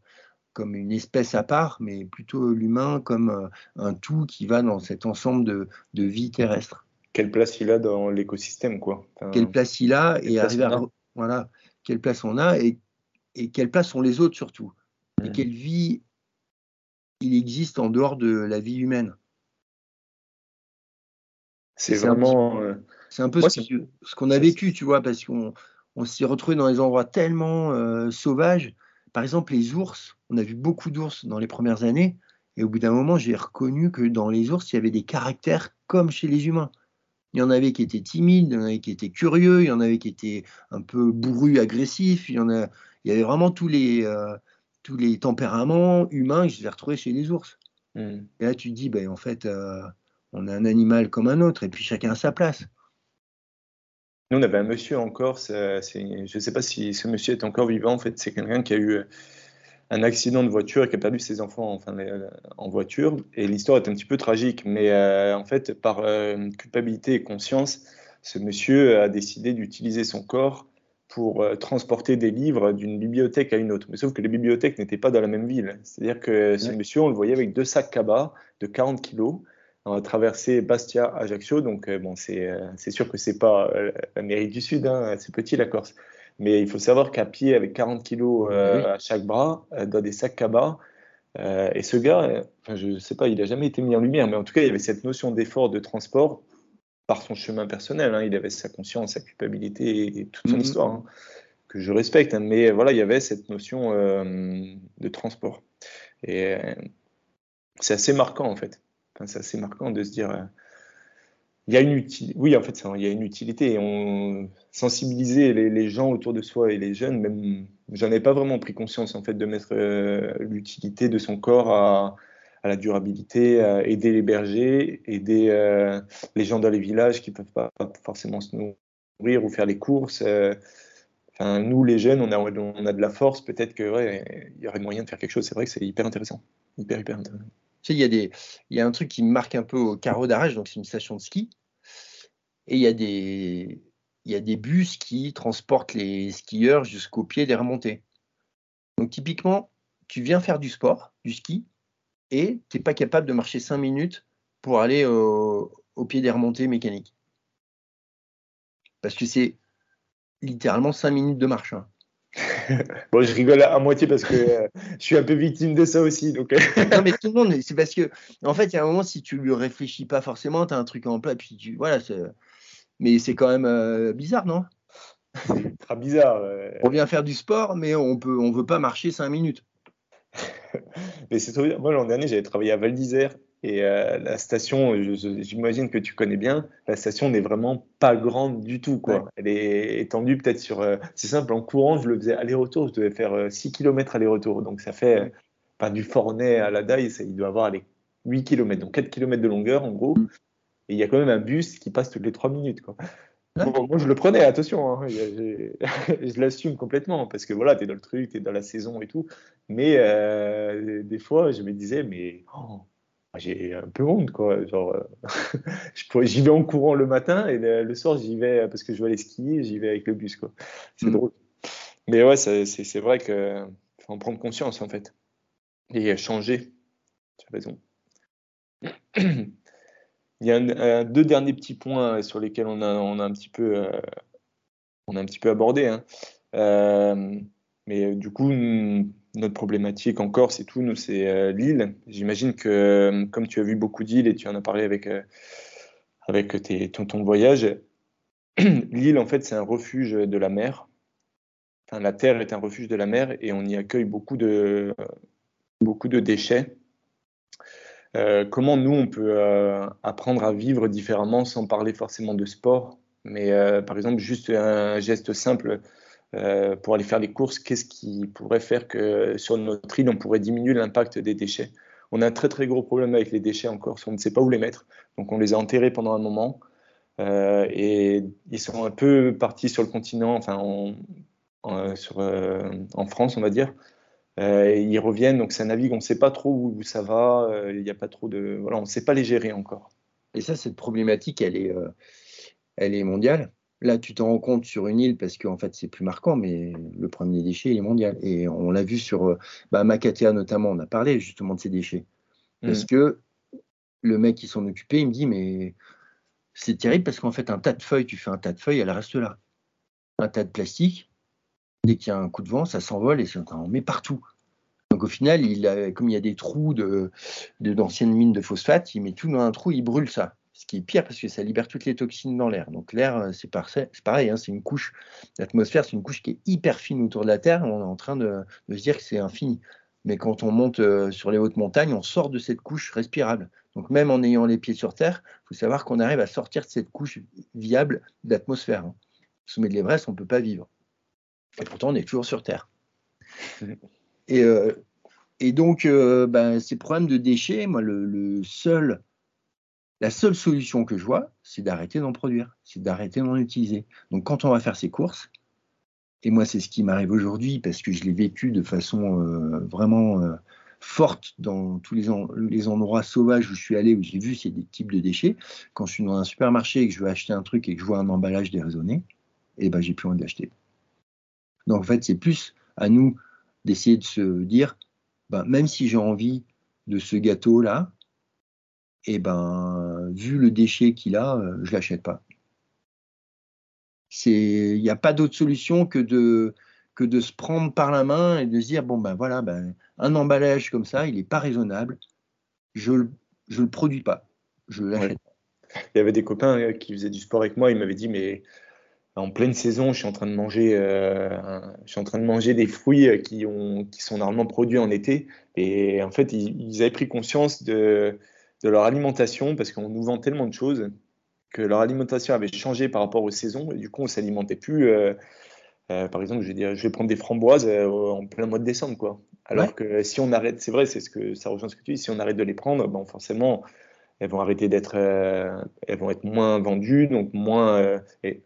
comme une espèce à part, mais plutôt l'humain comme un tout qui va dans cet ensemble de, de vie terrestre quelle place il a dans l'écosystème, quoi. quelle place il a et arriver à, voilà, quelle place on a et, et quelle place ont les autres surtout. Et quelle vie il existe en dehors de la vie humaine. C'est vraiment. Euh, c'est un peu ce, qu'on a vécu, tu vois, parce qu'on on, s'y retrouvé dans des endroits tellement euh, sauvages. Par exemple, les ours, on a vu beaucoup d'ours dans les premières années, et au bout d'un moment, j'ai reconnu que dans les ours, il y avait des caractères comme chez les humains. Il y en avait qui étaient timides, il y en avait qui étaient curieux, il y en avait qui étaient un peu bourrus, agressifs. Il y, en a, il y avait vraiment tous les, euh, tous les tempéraments humains que je vais retrouver chez les ours. Hmm. Et là, tu te dis, ben, en fait, euh, on a un animal comme un autre, et puis chacun a sa place. Nous, on avait un monsieur en Corse, euh, je ne sais pas si ce monsieur est encore vivant, en fait, c'est quelqu'un qui a eu un accident de voiture et qui a perdu ses enfants enfin, en voiture. Et l'histoire est un petit peu tragique, mais euh, en fait, par euh, culpabilité et conscience, ce monsieur a décidé d'utiliser son corps pour euh, transporter des livres d'une bibliothèque à une autre. Mais sauf que les bibliothèques n'étaient pas dans la même ville. C'est-à-dire que ce monsieur, on le voyait avec deux sacs cabas de 40 kilos. On a traversé Bastia, Ajaccio, donc bon, c'est sûr que c'est pas l'Amérique du Sud, hein, c'est petit la Corse. Mais il faut savoir qu'à pied, avec 40 kilos euh, à chaque bras, euh, dans des sacs cabas, euh, et ce gars, enfin, je ne sais pas, il n'a jamais été mis en lumière, mais en tout cas, il y avait cette notion d'effort de transport par son chemin personnel. Hein. il avait sa conscience, sa culpabilité et toute son mhm. histoire, hein, que je respecte. Hein. mais voilà, il y avait cette notion de transport. Et c'est assez marquant, en fait. Enfin, c'est assez marquant de se dire il y a une utilité. Oui, en fait, il y a une utilité. Sensibiliser les, gens autour de soi et les jeunes, même, j'en ai pas vraiment pris conscience en fait de mettre euh, l'utilité de son corps à, la durabilité, à aider les bergers, aider euh, les gens dans les villages qui peuvent pas forcément se nourrir ou faire les courses. Euh. nous, les jeunes, on a, on a de la force. Peut-être que ouais, y aurait moyen de faire quelque chose. C'est vrai que c'est hyper intéressant, hyper hyper. Tu sais, il y, a y a un truc qui me marque un peu au carreau d'Arrache, donc c'est une station de ski. Et il y a des, il y a des bus qui transportent les skieurs jusqu'au pied des remontées. Donc typiquement, tu viens faire du sport, du ski, et tu n'es pas capable de marcher 5 minutes pour aller au, pied des remontées mécaniques. Parce que c'est littéralement 5 minutes de marche. Hein. *laughs* bon, je rigole à, moitié parce que euh, je suis un peu victime de ça aussi. Donc... Euh. *laughs* non, mais tout le monde, c'est parce que, en fait, il y a un moment, si tu lui réfléchis pas forcément, tu as un truc en plat, puis tu, voilà, mais c'est quand même euh, bizarre, non? C'est très bizarre. On vient faire du sport, mais on peut, on veut pas marcher cinq minutes. *laughs* mais c'est trop bien. Moi, l'an dernier, j'avais travaillé à Val d'Isère et euh, la station, j'imagine que tu connais bien, la station n'est vraiment pas grande du tout. Quoi. Elle est étendue peut-être sur. Euh, c'est simple, en courant, je le faisais aller-retour, je devais faire 6 km aller-retour. Donc ça fait, pas du Fornay à la Daille, il doit avoir les 8 km, donc 4 km de longueur en gros. Et il y a quand même un bus qui passe toutes les 3 minutes. Quoi. moi, je le prenais, attention, hein. *laughs* je l'assume complètement, parce que voilà, tu es dans le truc, tu es dans la saison et tout. Mais euh, des fois, je me disais, mais oh, j'ai un peu honte, quoi. Genre, euh, *laughs* j'y vais en courant le matin et le, soir, j'y vais parce que je vais aller skier, j'y vais avec le bus, quoi. C'est mm. drôle. Mais ouais, c'est vrai qu'il faut en prendre conscience, en fait. Et changer. Tu as raison. *clears throat* Il y a deux derniers petits points sur lesquels on a, un, petit peu, euh, on a un petit peu abordé. Hein. Euh, mais du coup, notre problématique encore, c'est tout, nous, c'est euh, l'île. J'imagine que, comme tu as vu beaucoup d'îles et tu en as parlé avec, avec tes, ton, ton voyage, *clears throat* l'île, en fait, c'est un refuge de la mer. Enfin, la terre est un refuge de la mer et on y accueille beaucoup de, beaucoup de déchets. Euh, comment nous, on peut euh, apprendre à vivre différemment sans parler forcément de sport, mais euh, par exemple, juste un geste simple pour aller faire des courses, qu'est-ce qui pourrait faire que sur notre île, on pourrait diminuer l'impact des déchets? On a un très très gros problème avec les déchets en Corse, on ne sait pas où les mettre, donc on les a enterrés pendant un moment. et ils sont un peu partis sur le continent, enfin en, sur, en France, on va dire, euh, ils reviennent, donc ça navigue, on ne sait pas trop où, ça va, euh, il n'y a pas trop de. Voilà, on ne sait pas les gérer encore. Et ça, cette problématique, elle est, euh, elle est mondiale. Là, tu t'en rends compte sur une île parce qu'en fait, c'est plus marquant, mais le premier déchet, il est mondial. Et on l'a vu sur bah, Makatea notamment, on a parlé justement de ces déchets. Parce mm. que le mec qui s'en occupait, il me dit, mais c'est terrible parce qu'en fait, un tas de feuilles, tu fais un tas de feuilles, elle reste là. Un tas de plastique, Dès qu'il y a un coup de vent, ça s'envole et ça en met partout. Donc au final, comme il y a des trous de, d'anciennes mines de phosphate, il met tout dans un trou, il brûle ça. Ce qui est pire parce que ça libère toutes les toxines dans l'air. Donc l'air, euh, c'est, pareil, hein, c'est une couche, l'atmosphère, c'est une couche qui est hyper fine autour de la Terre. On est en train de, se dire que c'est infini. Mais quand on monte euh, sur les hautes montagnes, on sort de cette couche respirable. Donc même en ayant les pieds sur Terre, il faut savoir qu'on arrive à sortir de cette couche viable d'atmosphère. Hein. Au sommet de l'Everest, on ne peut pas vivre. Et pourtant, on est toujours sur Terre. *laughs* Et, euh, et donc, euh, ben, ces problèmes de déchets, moi, le, seul, la seule solution que je vois, c'est d'arrêter d'en produire, c'est d'arrêter d'en utiliser. Donc, quand on va faire ses courses, et moi, c'est ce qui m'arrive aujourd'hui parce que je l'ai vécu de façon euh, vraiment forte dans tous les, les, endroits sauvages où je suis allé, où j'ai vu ces types de déchets. Quand je suis dans un supermarché et que je veux acheter un truc et que je vois un emballage déraisonné, eh ben, j'ai plus envie d'acheter. Donc en fait, c'est plus à nous d'essayer de se dire, ben, même si j'ai envie de ce gâteau-là, et eh ben, vu le déchet qu'il a, euh, je l'achète pas. Il n'y a pas d'autre solution que de, que de se prendre par la main et de se dire, bon ben voilà, ben, un emballage comme ça, il n'est pas raisonnable, je ne le produis pas, je l'achète Il y avait des copains euh, qui faisaient du sport avec moi, ils m'avaient dit, mais en pleine saison, je suis en train de manger, euh, je suis en train de manger des fruits qui, ont, qui sont normalement produits en été. Et en fait, ils, avaient pris conscience de, de, leur alimentation parce qu'on nous vend tellement de choses que leur alimentation avait changé par rapport aux saisons. Et du coup, on s'alimentait plus. Euh, euh, par exemple, je vais, dire, je vais prendre des framboises en plein mois de décembre, quoi. Alors que si on arrête, c'est vrai, c'est ce que ça rejoint ce que tu dis. Si on arrête de les prendre, bon, forcément, elles vont arrêter d'être, euh, elles vont être moins vendues, donc moins euh,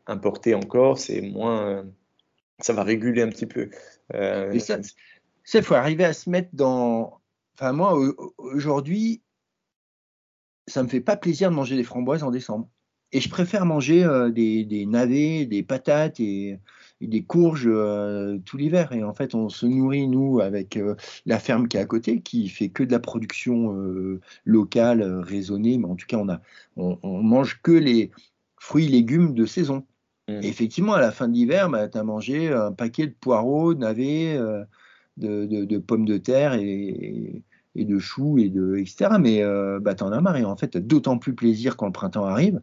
importées encore, c'est moins, euh, ça va réguler un petit peu. et ça, faut arriver à se mettre dans. Enfin, moi, aujourd'hui, ça me fait pas plaisir de manger des framboises en décembre. Et je préfère manger des, des, navets, des patates et, des courges euh, tout l'hiver. Et en fait, on se nourrit, nous, avec euh, la ferme qui est à côté, qui fait que de la production euh, locale, raisonnée. Mais en tout cas, on, a, on, mange que les fruits et légumes de saison. Mmh. effectivement, à la fin de l'hiver, bah, tu as mangé un paquet de poireaux, de navets, de, pommes de terre et, et de choux, et de, etc. Mais bah, tu en as marre. Et en fait, tu as d'autant plus plaisir quand le printemps arrive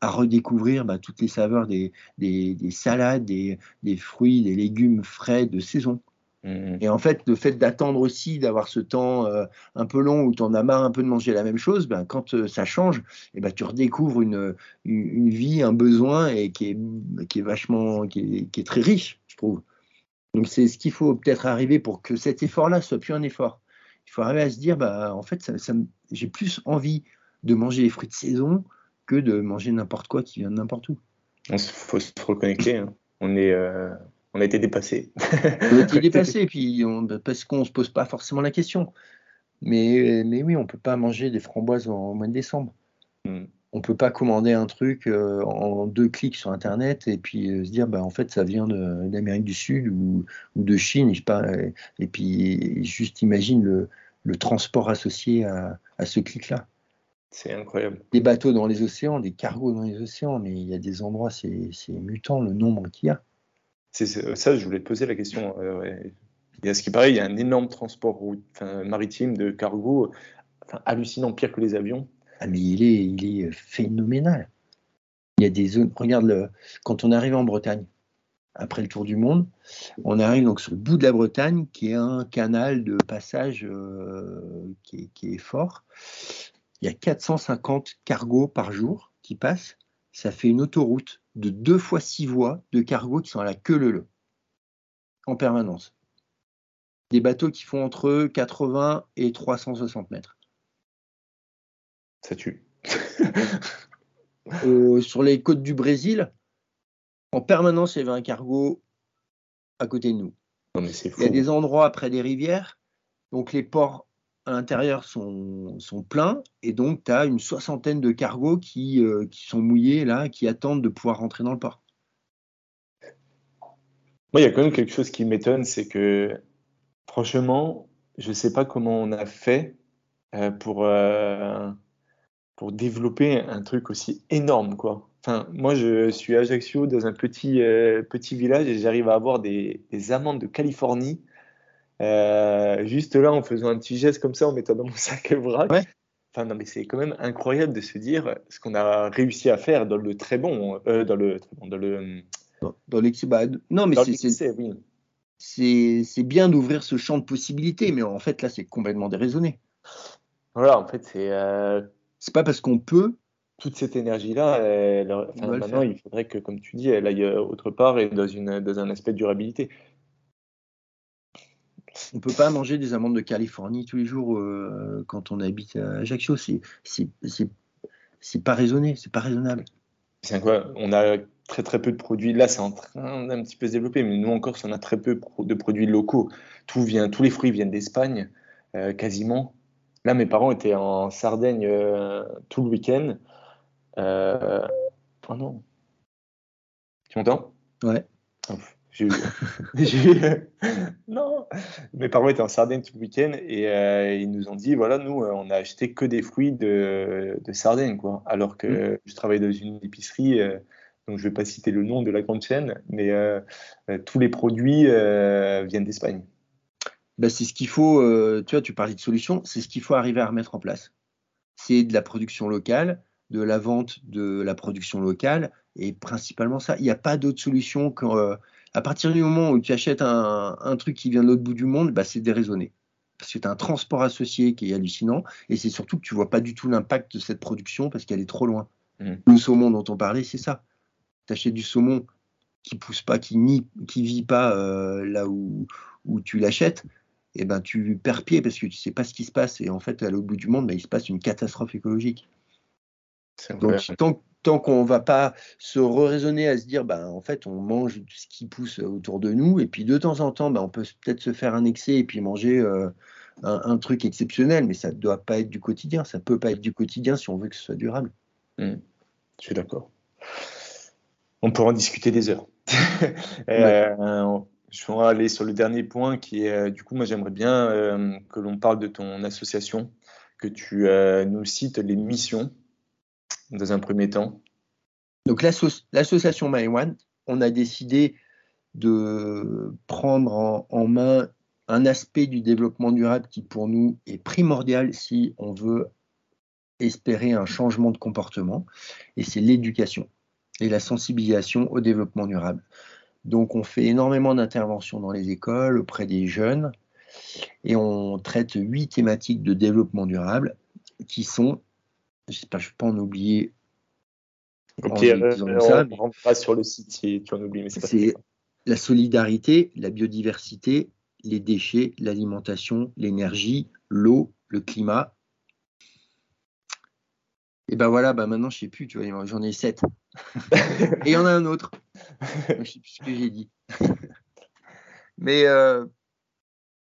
à redécouvrir bah, toutes les saveurs des, des, salades, des, des, fruits, des légumes frais de saison. Mmh. Et en fait, le fait d'attendre aussi, d'avoir ce temps euh, un peu long où tu en as marre un peu de manger la même chose, ben, quand euh, ça change, et eh ben, tu redécouvres une, une, vie, un besoin et qui, est, qui est vachement, qui est, qui est très riche, je trouve. Donc c'est ce qu'il faut peut-être arriver pour que cet effort-là soit plus un effort. Il Il faut arriver à se dire, bah, en fait, ça, j'ai plus envie de manger les fruits de saison que de manger n'importe quoi qui vient de n'importe où. Il faut se reconnecter. Hein. On, est, euh, on a été dépassé. on a été *laughs* dépassé, puis parce qu'on ne se pose pas forcément la question. Mais, mais oui, on ne peut pas manger des framboises au mois de décembre. Hmm. On ne peut pas commander un truc euh, en deux clics sur Internet et puis euh, se dire, bah, en fait, ça vient d'Amérique du Sud ou, ou de Chine. Et, pas, et puis, juste imagine le, le transport associé à, à ce clic-là. C'est incroyable. Des bateaux dans les océans, des cargos dans les océans, mais il y a des endroits, c'est mutant le nombre qu'il y a. C'est ça, je voulais te poser la question. Euh, il y a ce qui paraît, il y a un énorme transport maritime de cargo, hallucinant, pire que les avions. Ah, mais il est, il est phénoménal. Il y a des zones. Regarde, le, quand on arrive en Bretagne, après le tour du monde, on arrive donc sur le bout de la Bretagne, qui est un canal de passage euh, qui, est, fort. Il y a 450 cargos par jour qui passent. Ça fait une autoroute de deux fois six voies de cargos qui sont à la queue leu en permanence des bateaux qui font entre 80 et 360 mètres. Ça tue. *laughs* sur les côtes du Brésil, en permanence, il y avait un cargo à côté de nous. Non, mais il y a des endroits près des rivières, donc les ports à l'intérieur sont, sont, pleins, et donc tu as une soixantaine de cargos qui, euh, qui sont mouillés là, qui attendent de pouvoir rentrer dans le port. Moi, il y a quand même quelque chose qui m'étonne, c'est que Franchement, je ne sais pas comment on a fait euh, pour, euh, pour développer un truc aussi énorme. Quoi. Enfin, moi, je suis à Ajaccio, dans un petit, petit village, et j'arrive à avoir des, des, amandes de Californie. Juste là, en faisant un petit geste comme ça, en mettant dans mon *laughs* sac vrac. Enfin, non, mais c'est quand même incroyable de se dire ce qu'on a réussi à faire dans le très bon, dans le, dans le, dans, dans non, mais c'est, oui c'est bien d'ouvrir ce champ de possibilités, mais en fait, là, c'est complètement déraisonné. Voilà, en fait, c'est. Euh, c'est pas parce qu'on peut. Toute cette énergie-là, maintenant, il faudrait que, comme tu dis, elle aille euh, autre part et dans, une, dans un aspect de durabilité. On peut pas manger des amandes de Californie tous les jours euh, quand on habite à Ajaccio. C'est pas raisonné, c'est pas raisonnable. C'est quoi? On a très très peu de produits. Là, c'est en train d'un petit peu se développer, mais nous encore, on a très peu de produits locaux. Tout vient, tous les fruits viennent d'Espagne, euh, quasiment. Là, mes parents étaient en Sardaigne euh, tout le week-end. Oh non. Tu m'entends? Ouais. J'ai eu... *laughs* *laughs* *laughs* non. Mes parents étaient en Sardaigne tout le week-end et ils nous ont dit voilà, nous, on a acheté que des fruits de, de Sardaigne, quoi. Alors que mmh. je travaille dans une épicerie donc je ne vais pas citer le nom de la grande chaîne, mais euh, euh, tous les produits euh, viennent d'Espagne. Ben, c'est ce qu'il faut, tu vois, tu parlais de solutions, c'est ce qu'il faut arriver à remettre en place. C'est de la production locale, de la vente de la production locale, et principalement ça. Il n'y a pas d'autre solution qu'à à partir du moment où tu achètes un, truc qui vient de l'autre bout du monde, bah, c'est déraisonné. Parce que tu as un transport associé qui est hallucinant, et c'est surtout que tu vois pas du tout l'impact de cette production parce qu'elle est trop loin. Mmh. Le saumon dont on parlait, c'est ça tu du saumon qui pousse pas, qui nie, qui vit pas euh, là où, où tu l'achètes, et eh ben tu perds pied parce que tu sais pas ce qui se passe. Et en fait, à l'autre bout du monde, ben, il se passe une catastrophe écologique. Donc tant, tant qu'on va pas se raisonner à se dire, ben, en fait, on mange ce qui pousse autour de nous, et puis de temps en temps, ben, on peut peut-être se faire un excès et puis manger euh, un, truc exceptionnel, mais ça ne doit pas être du quotidien. Ça peut pas être du quotidien si on veut que ce soit durable. Mmh. Je suis d'accord on pourra en discuter des heures. *laughs* euh, je vais aller sur le dernier point qui est, euh, du coup, moi j'aimerais bien euh, que l'on parle de ton association, que tu euh, nous cites les missions dans un premier temps. Donc l'association MyOne, on a décidé de prendre en, main un aspect du développement durable qui pour nous est primordial si on veut espérer un changement de comportement, et c'est l'éducation et la sensibilisation au développement durable. Donc on fait énormément d'interventions dans les écoles, auprès des jeunes, et on traite huit thématiques de développement durable qui sont, je ne vais pas en oublier. Ok, euh, on, pas sur le site si tu en oublies, mais c'est la solidarité, la biodiversité, les déchets, l'alimentation, l'énergie, l'eau, le climat. Et ben voilà, ben maintenant je sais plus, tu vois, j'en ai sept. *laughs* Et il y en a un autre. Je sais plus ce que j'ai dit. *laughs* Mais euh,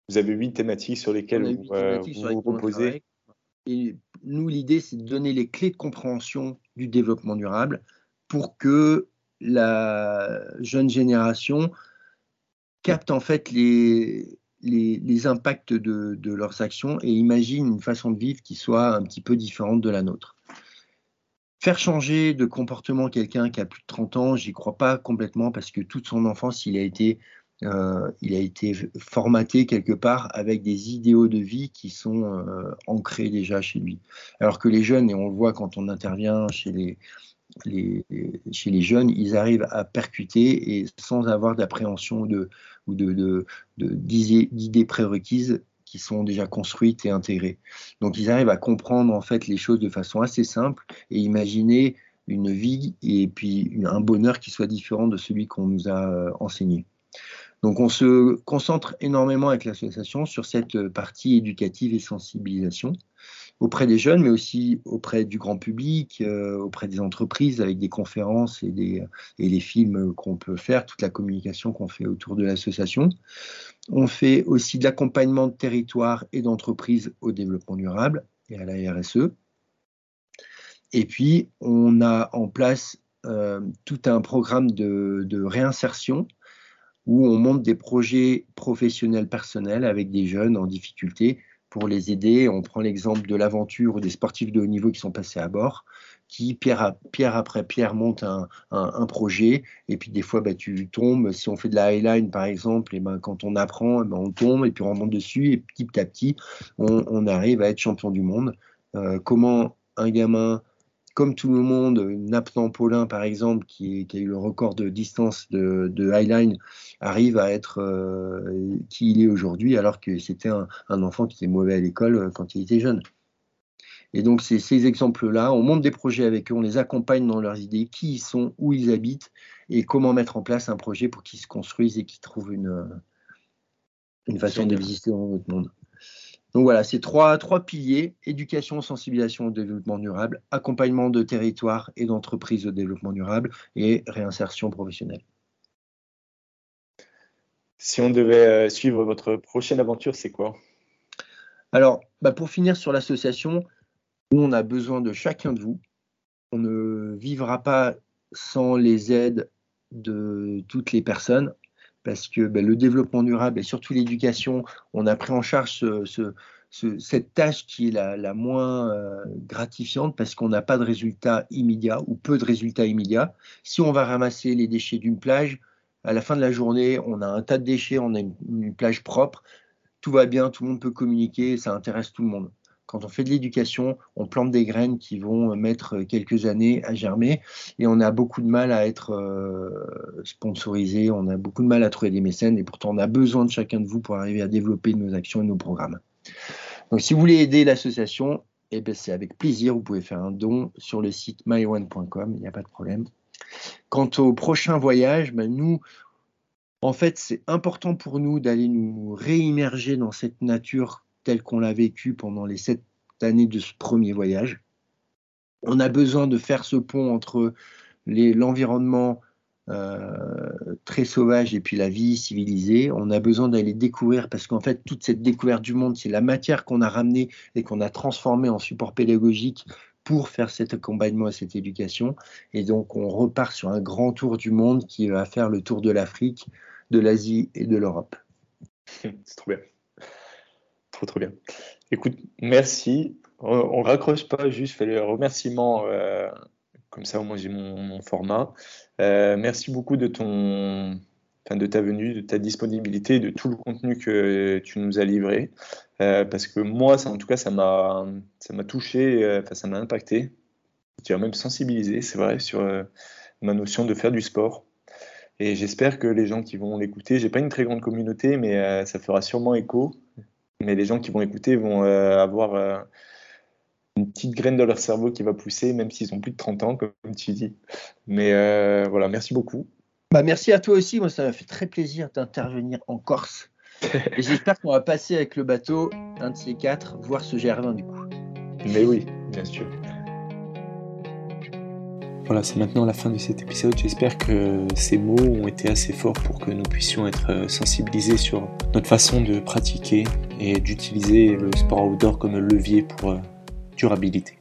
vous avez huit thématiques sur lesquelles vous, euh, vous, proposez. Et nous, l'idée, c'est de donner les clés de compréhension du développement durable pour que la jeune génération capte en fait les, impacts de, de, leurs actions et imagine une façon de vivre qui soit un petit peu différente de la nôtre. Faire changer de comportement quelqu'un qui a plus de 30 ans, j'y crois pas complètement parce que toute son enfance, il a été, euh, il a été formaté quelque part avec des idéaux de vie qui sont euh, ancrés déjà chez lui. Alors que les jeunes, et on le voit quand on intervient chez les, jeunes, ils arrivent à percuter et sans avoir d'appréhension de, ou de, d'idées prérequises qui sont déjà construites et intégrées. Donc ils arrivent à comprendre en fait les choses de façon assez simple et imaginer une vie et puis un bonheur qui soit différent de celui qu'on nous a euh, enseigné. Donc on se concentre énormément avec l'association sur cette partie éducative et sensibilisation auprès des jeunes, mais aussi auprès du grand public, euh, auprès des entreprises, avec des conférences et des, films qu'on peut faire, toute la communication qu'on fait autour de l'association. On fait aussi de l'accompagnement de territoires et d'entreprises au développement durable et à la RSE. Et puis, on a en place euh, tout un programme de réinsertion où on monte des projets professionnels personnels avec des jeunes en difficulté pour les aider. On prend l'exemple de l'aventure ou des sportifs de haut niveau qui sont passés à bord, qui pierre, après pierre montent un, projet. Et puis des fois, bah, tu tombes. Si on fait de la highline, par exemple, et ben, quand on apprend, eh ben, on tombe et puis on monte dessus. Et petit à petit, on, arrive à être champion du monde. Euh, comment un gamin comme tout le monde, Napton Paulin, par exemple, qui, a eu le record de distance de, Highline, arrive à être euh, qui il est aujourd'hui, alors que c'était un, enfant qui était mauvais à l'école euh, quand il était jeune. Et donc, c'est ces exemples-là, on monte des projets avec eux, on les accompagne dans leurs idées, qui ils sont, où ils habitent, et comment mettre en place un projet pour qu'ils se construisent et qu'ils trouvent une, une façon d'exister dans notre monde. Donc voilà, c'est trois, trois piliers, éducation, sensibilisation au développement durable, accompagnement de territoires et d'entreprises au développement durable et réinsertion professionnelle. Si on devait euh, suivre votre prochaine aventure, c'est quoi? Alors, bah, pour finir sur l'association, on a besoin de chacun de vous. On ne vivra pas sans les aides de toutes les personnes parce que ben, le développement durable et surtout l'éducation, on a pris en charge cette tâche qui est la, moins euh, gratifiante parce qu'on n'a pas de résultats immédiats ou peu de résultats immédiats. Si on va ramasser les déchets d'une plage, à la fin de la journée, on a un tas de déchets, on a une plage propre, tout va bien, tout le monde peut communiquer, ça intéresse tout le monde. Quand on fait de l'éducation, on plante des graines qui vont mettre quelques années à germer. Et on a beaucoup de mal à être euh, sponsorisé, on a beaucoup de mal à trouver des mécènes. Et pourtant on a besoin de chacun de vous pour arriver à développer nos actions et nos programmes. Donc si vous voulez aider l'association, eh ben, c'est avec plaisir, vous pouvez faire un don sur le site myone.com, il n'y a pas de problème. Quant au prochain voyage, ben, nous, en fait, c'est important pour nous d'aller nous réimmerger dans cette nature tel qu'on l'a vécu pendant les sept années de ce premier voyage. On a besoin de faire ce pont entre l'environnement euh, très sauvage et puis la vie civilisée. On a besoin d'aller découvrir parce qu'en fait, toute cette découverte du monde, c'est la matière qu'on a ramenée et qu'on a transformée en support pédagogique pour faire cet accompagnement et cette éducation. Et donc, on repart sur un grand tour du monde qui va faire le tour de l'Afrique, de l'Asie et de l'Europe. *laughs* C'est trop bien. Trop, bien. Écoute, merci. On, ne raccroche pas, juste fais le remerciement. Euh, comme ça, au moins, j'ai mon, format. Euh, merci beaucoup de ton, enfin, de ta venue, de ta disponibilité, de tout le contenu que tu nous as livré. Euh, parce que moi, ça, en tout cas, ça m'a, ça m'a touché, enfin, ça m'a impacté. Je dirais même sensibilisé, c'est vrai, sur ma notion de faire du sport. Et j'espère que les gens qui vont l'écouter, j'ai pas une très grande communauté, mais ça fera sûrement écho mais les gens qui vont écouter vont euh, avoir euh, une petite graine dans leur cerveau qui va pousser, même s'ils ont plus de 30 ans, comme tu dis. Mais euh, voilà, merci beaucoup. Bah, merci à toi aussi. Moi, ça m'a fait très plaisir d'intervenir en Corse. Et *laughs* j'espère qu'on va passer avec le bateau, un de ces quatre, voir ce GR20 du coup. Mais oui, bien sûr. Voilà, c'est maintenant la fin de cet épisode. J'espère que ces mots ont été assez forts pour que nous puissions être sensibilisés sur notre façon de pratiquer et d'utiliser le sport outdoor comme levier pour euh, durabilité.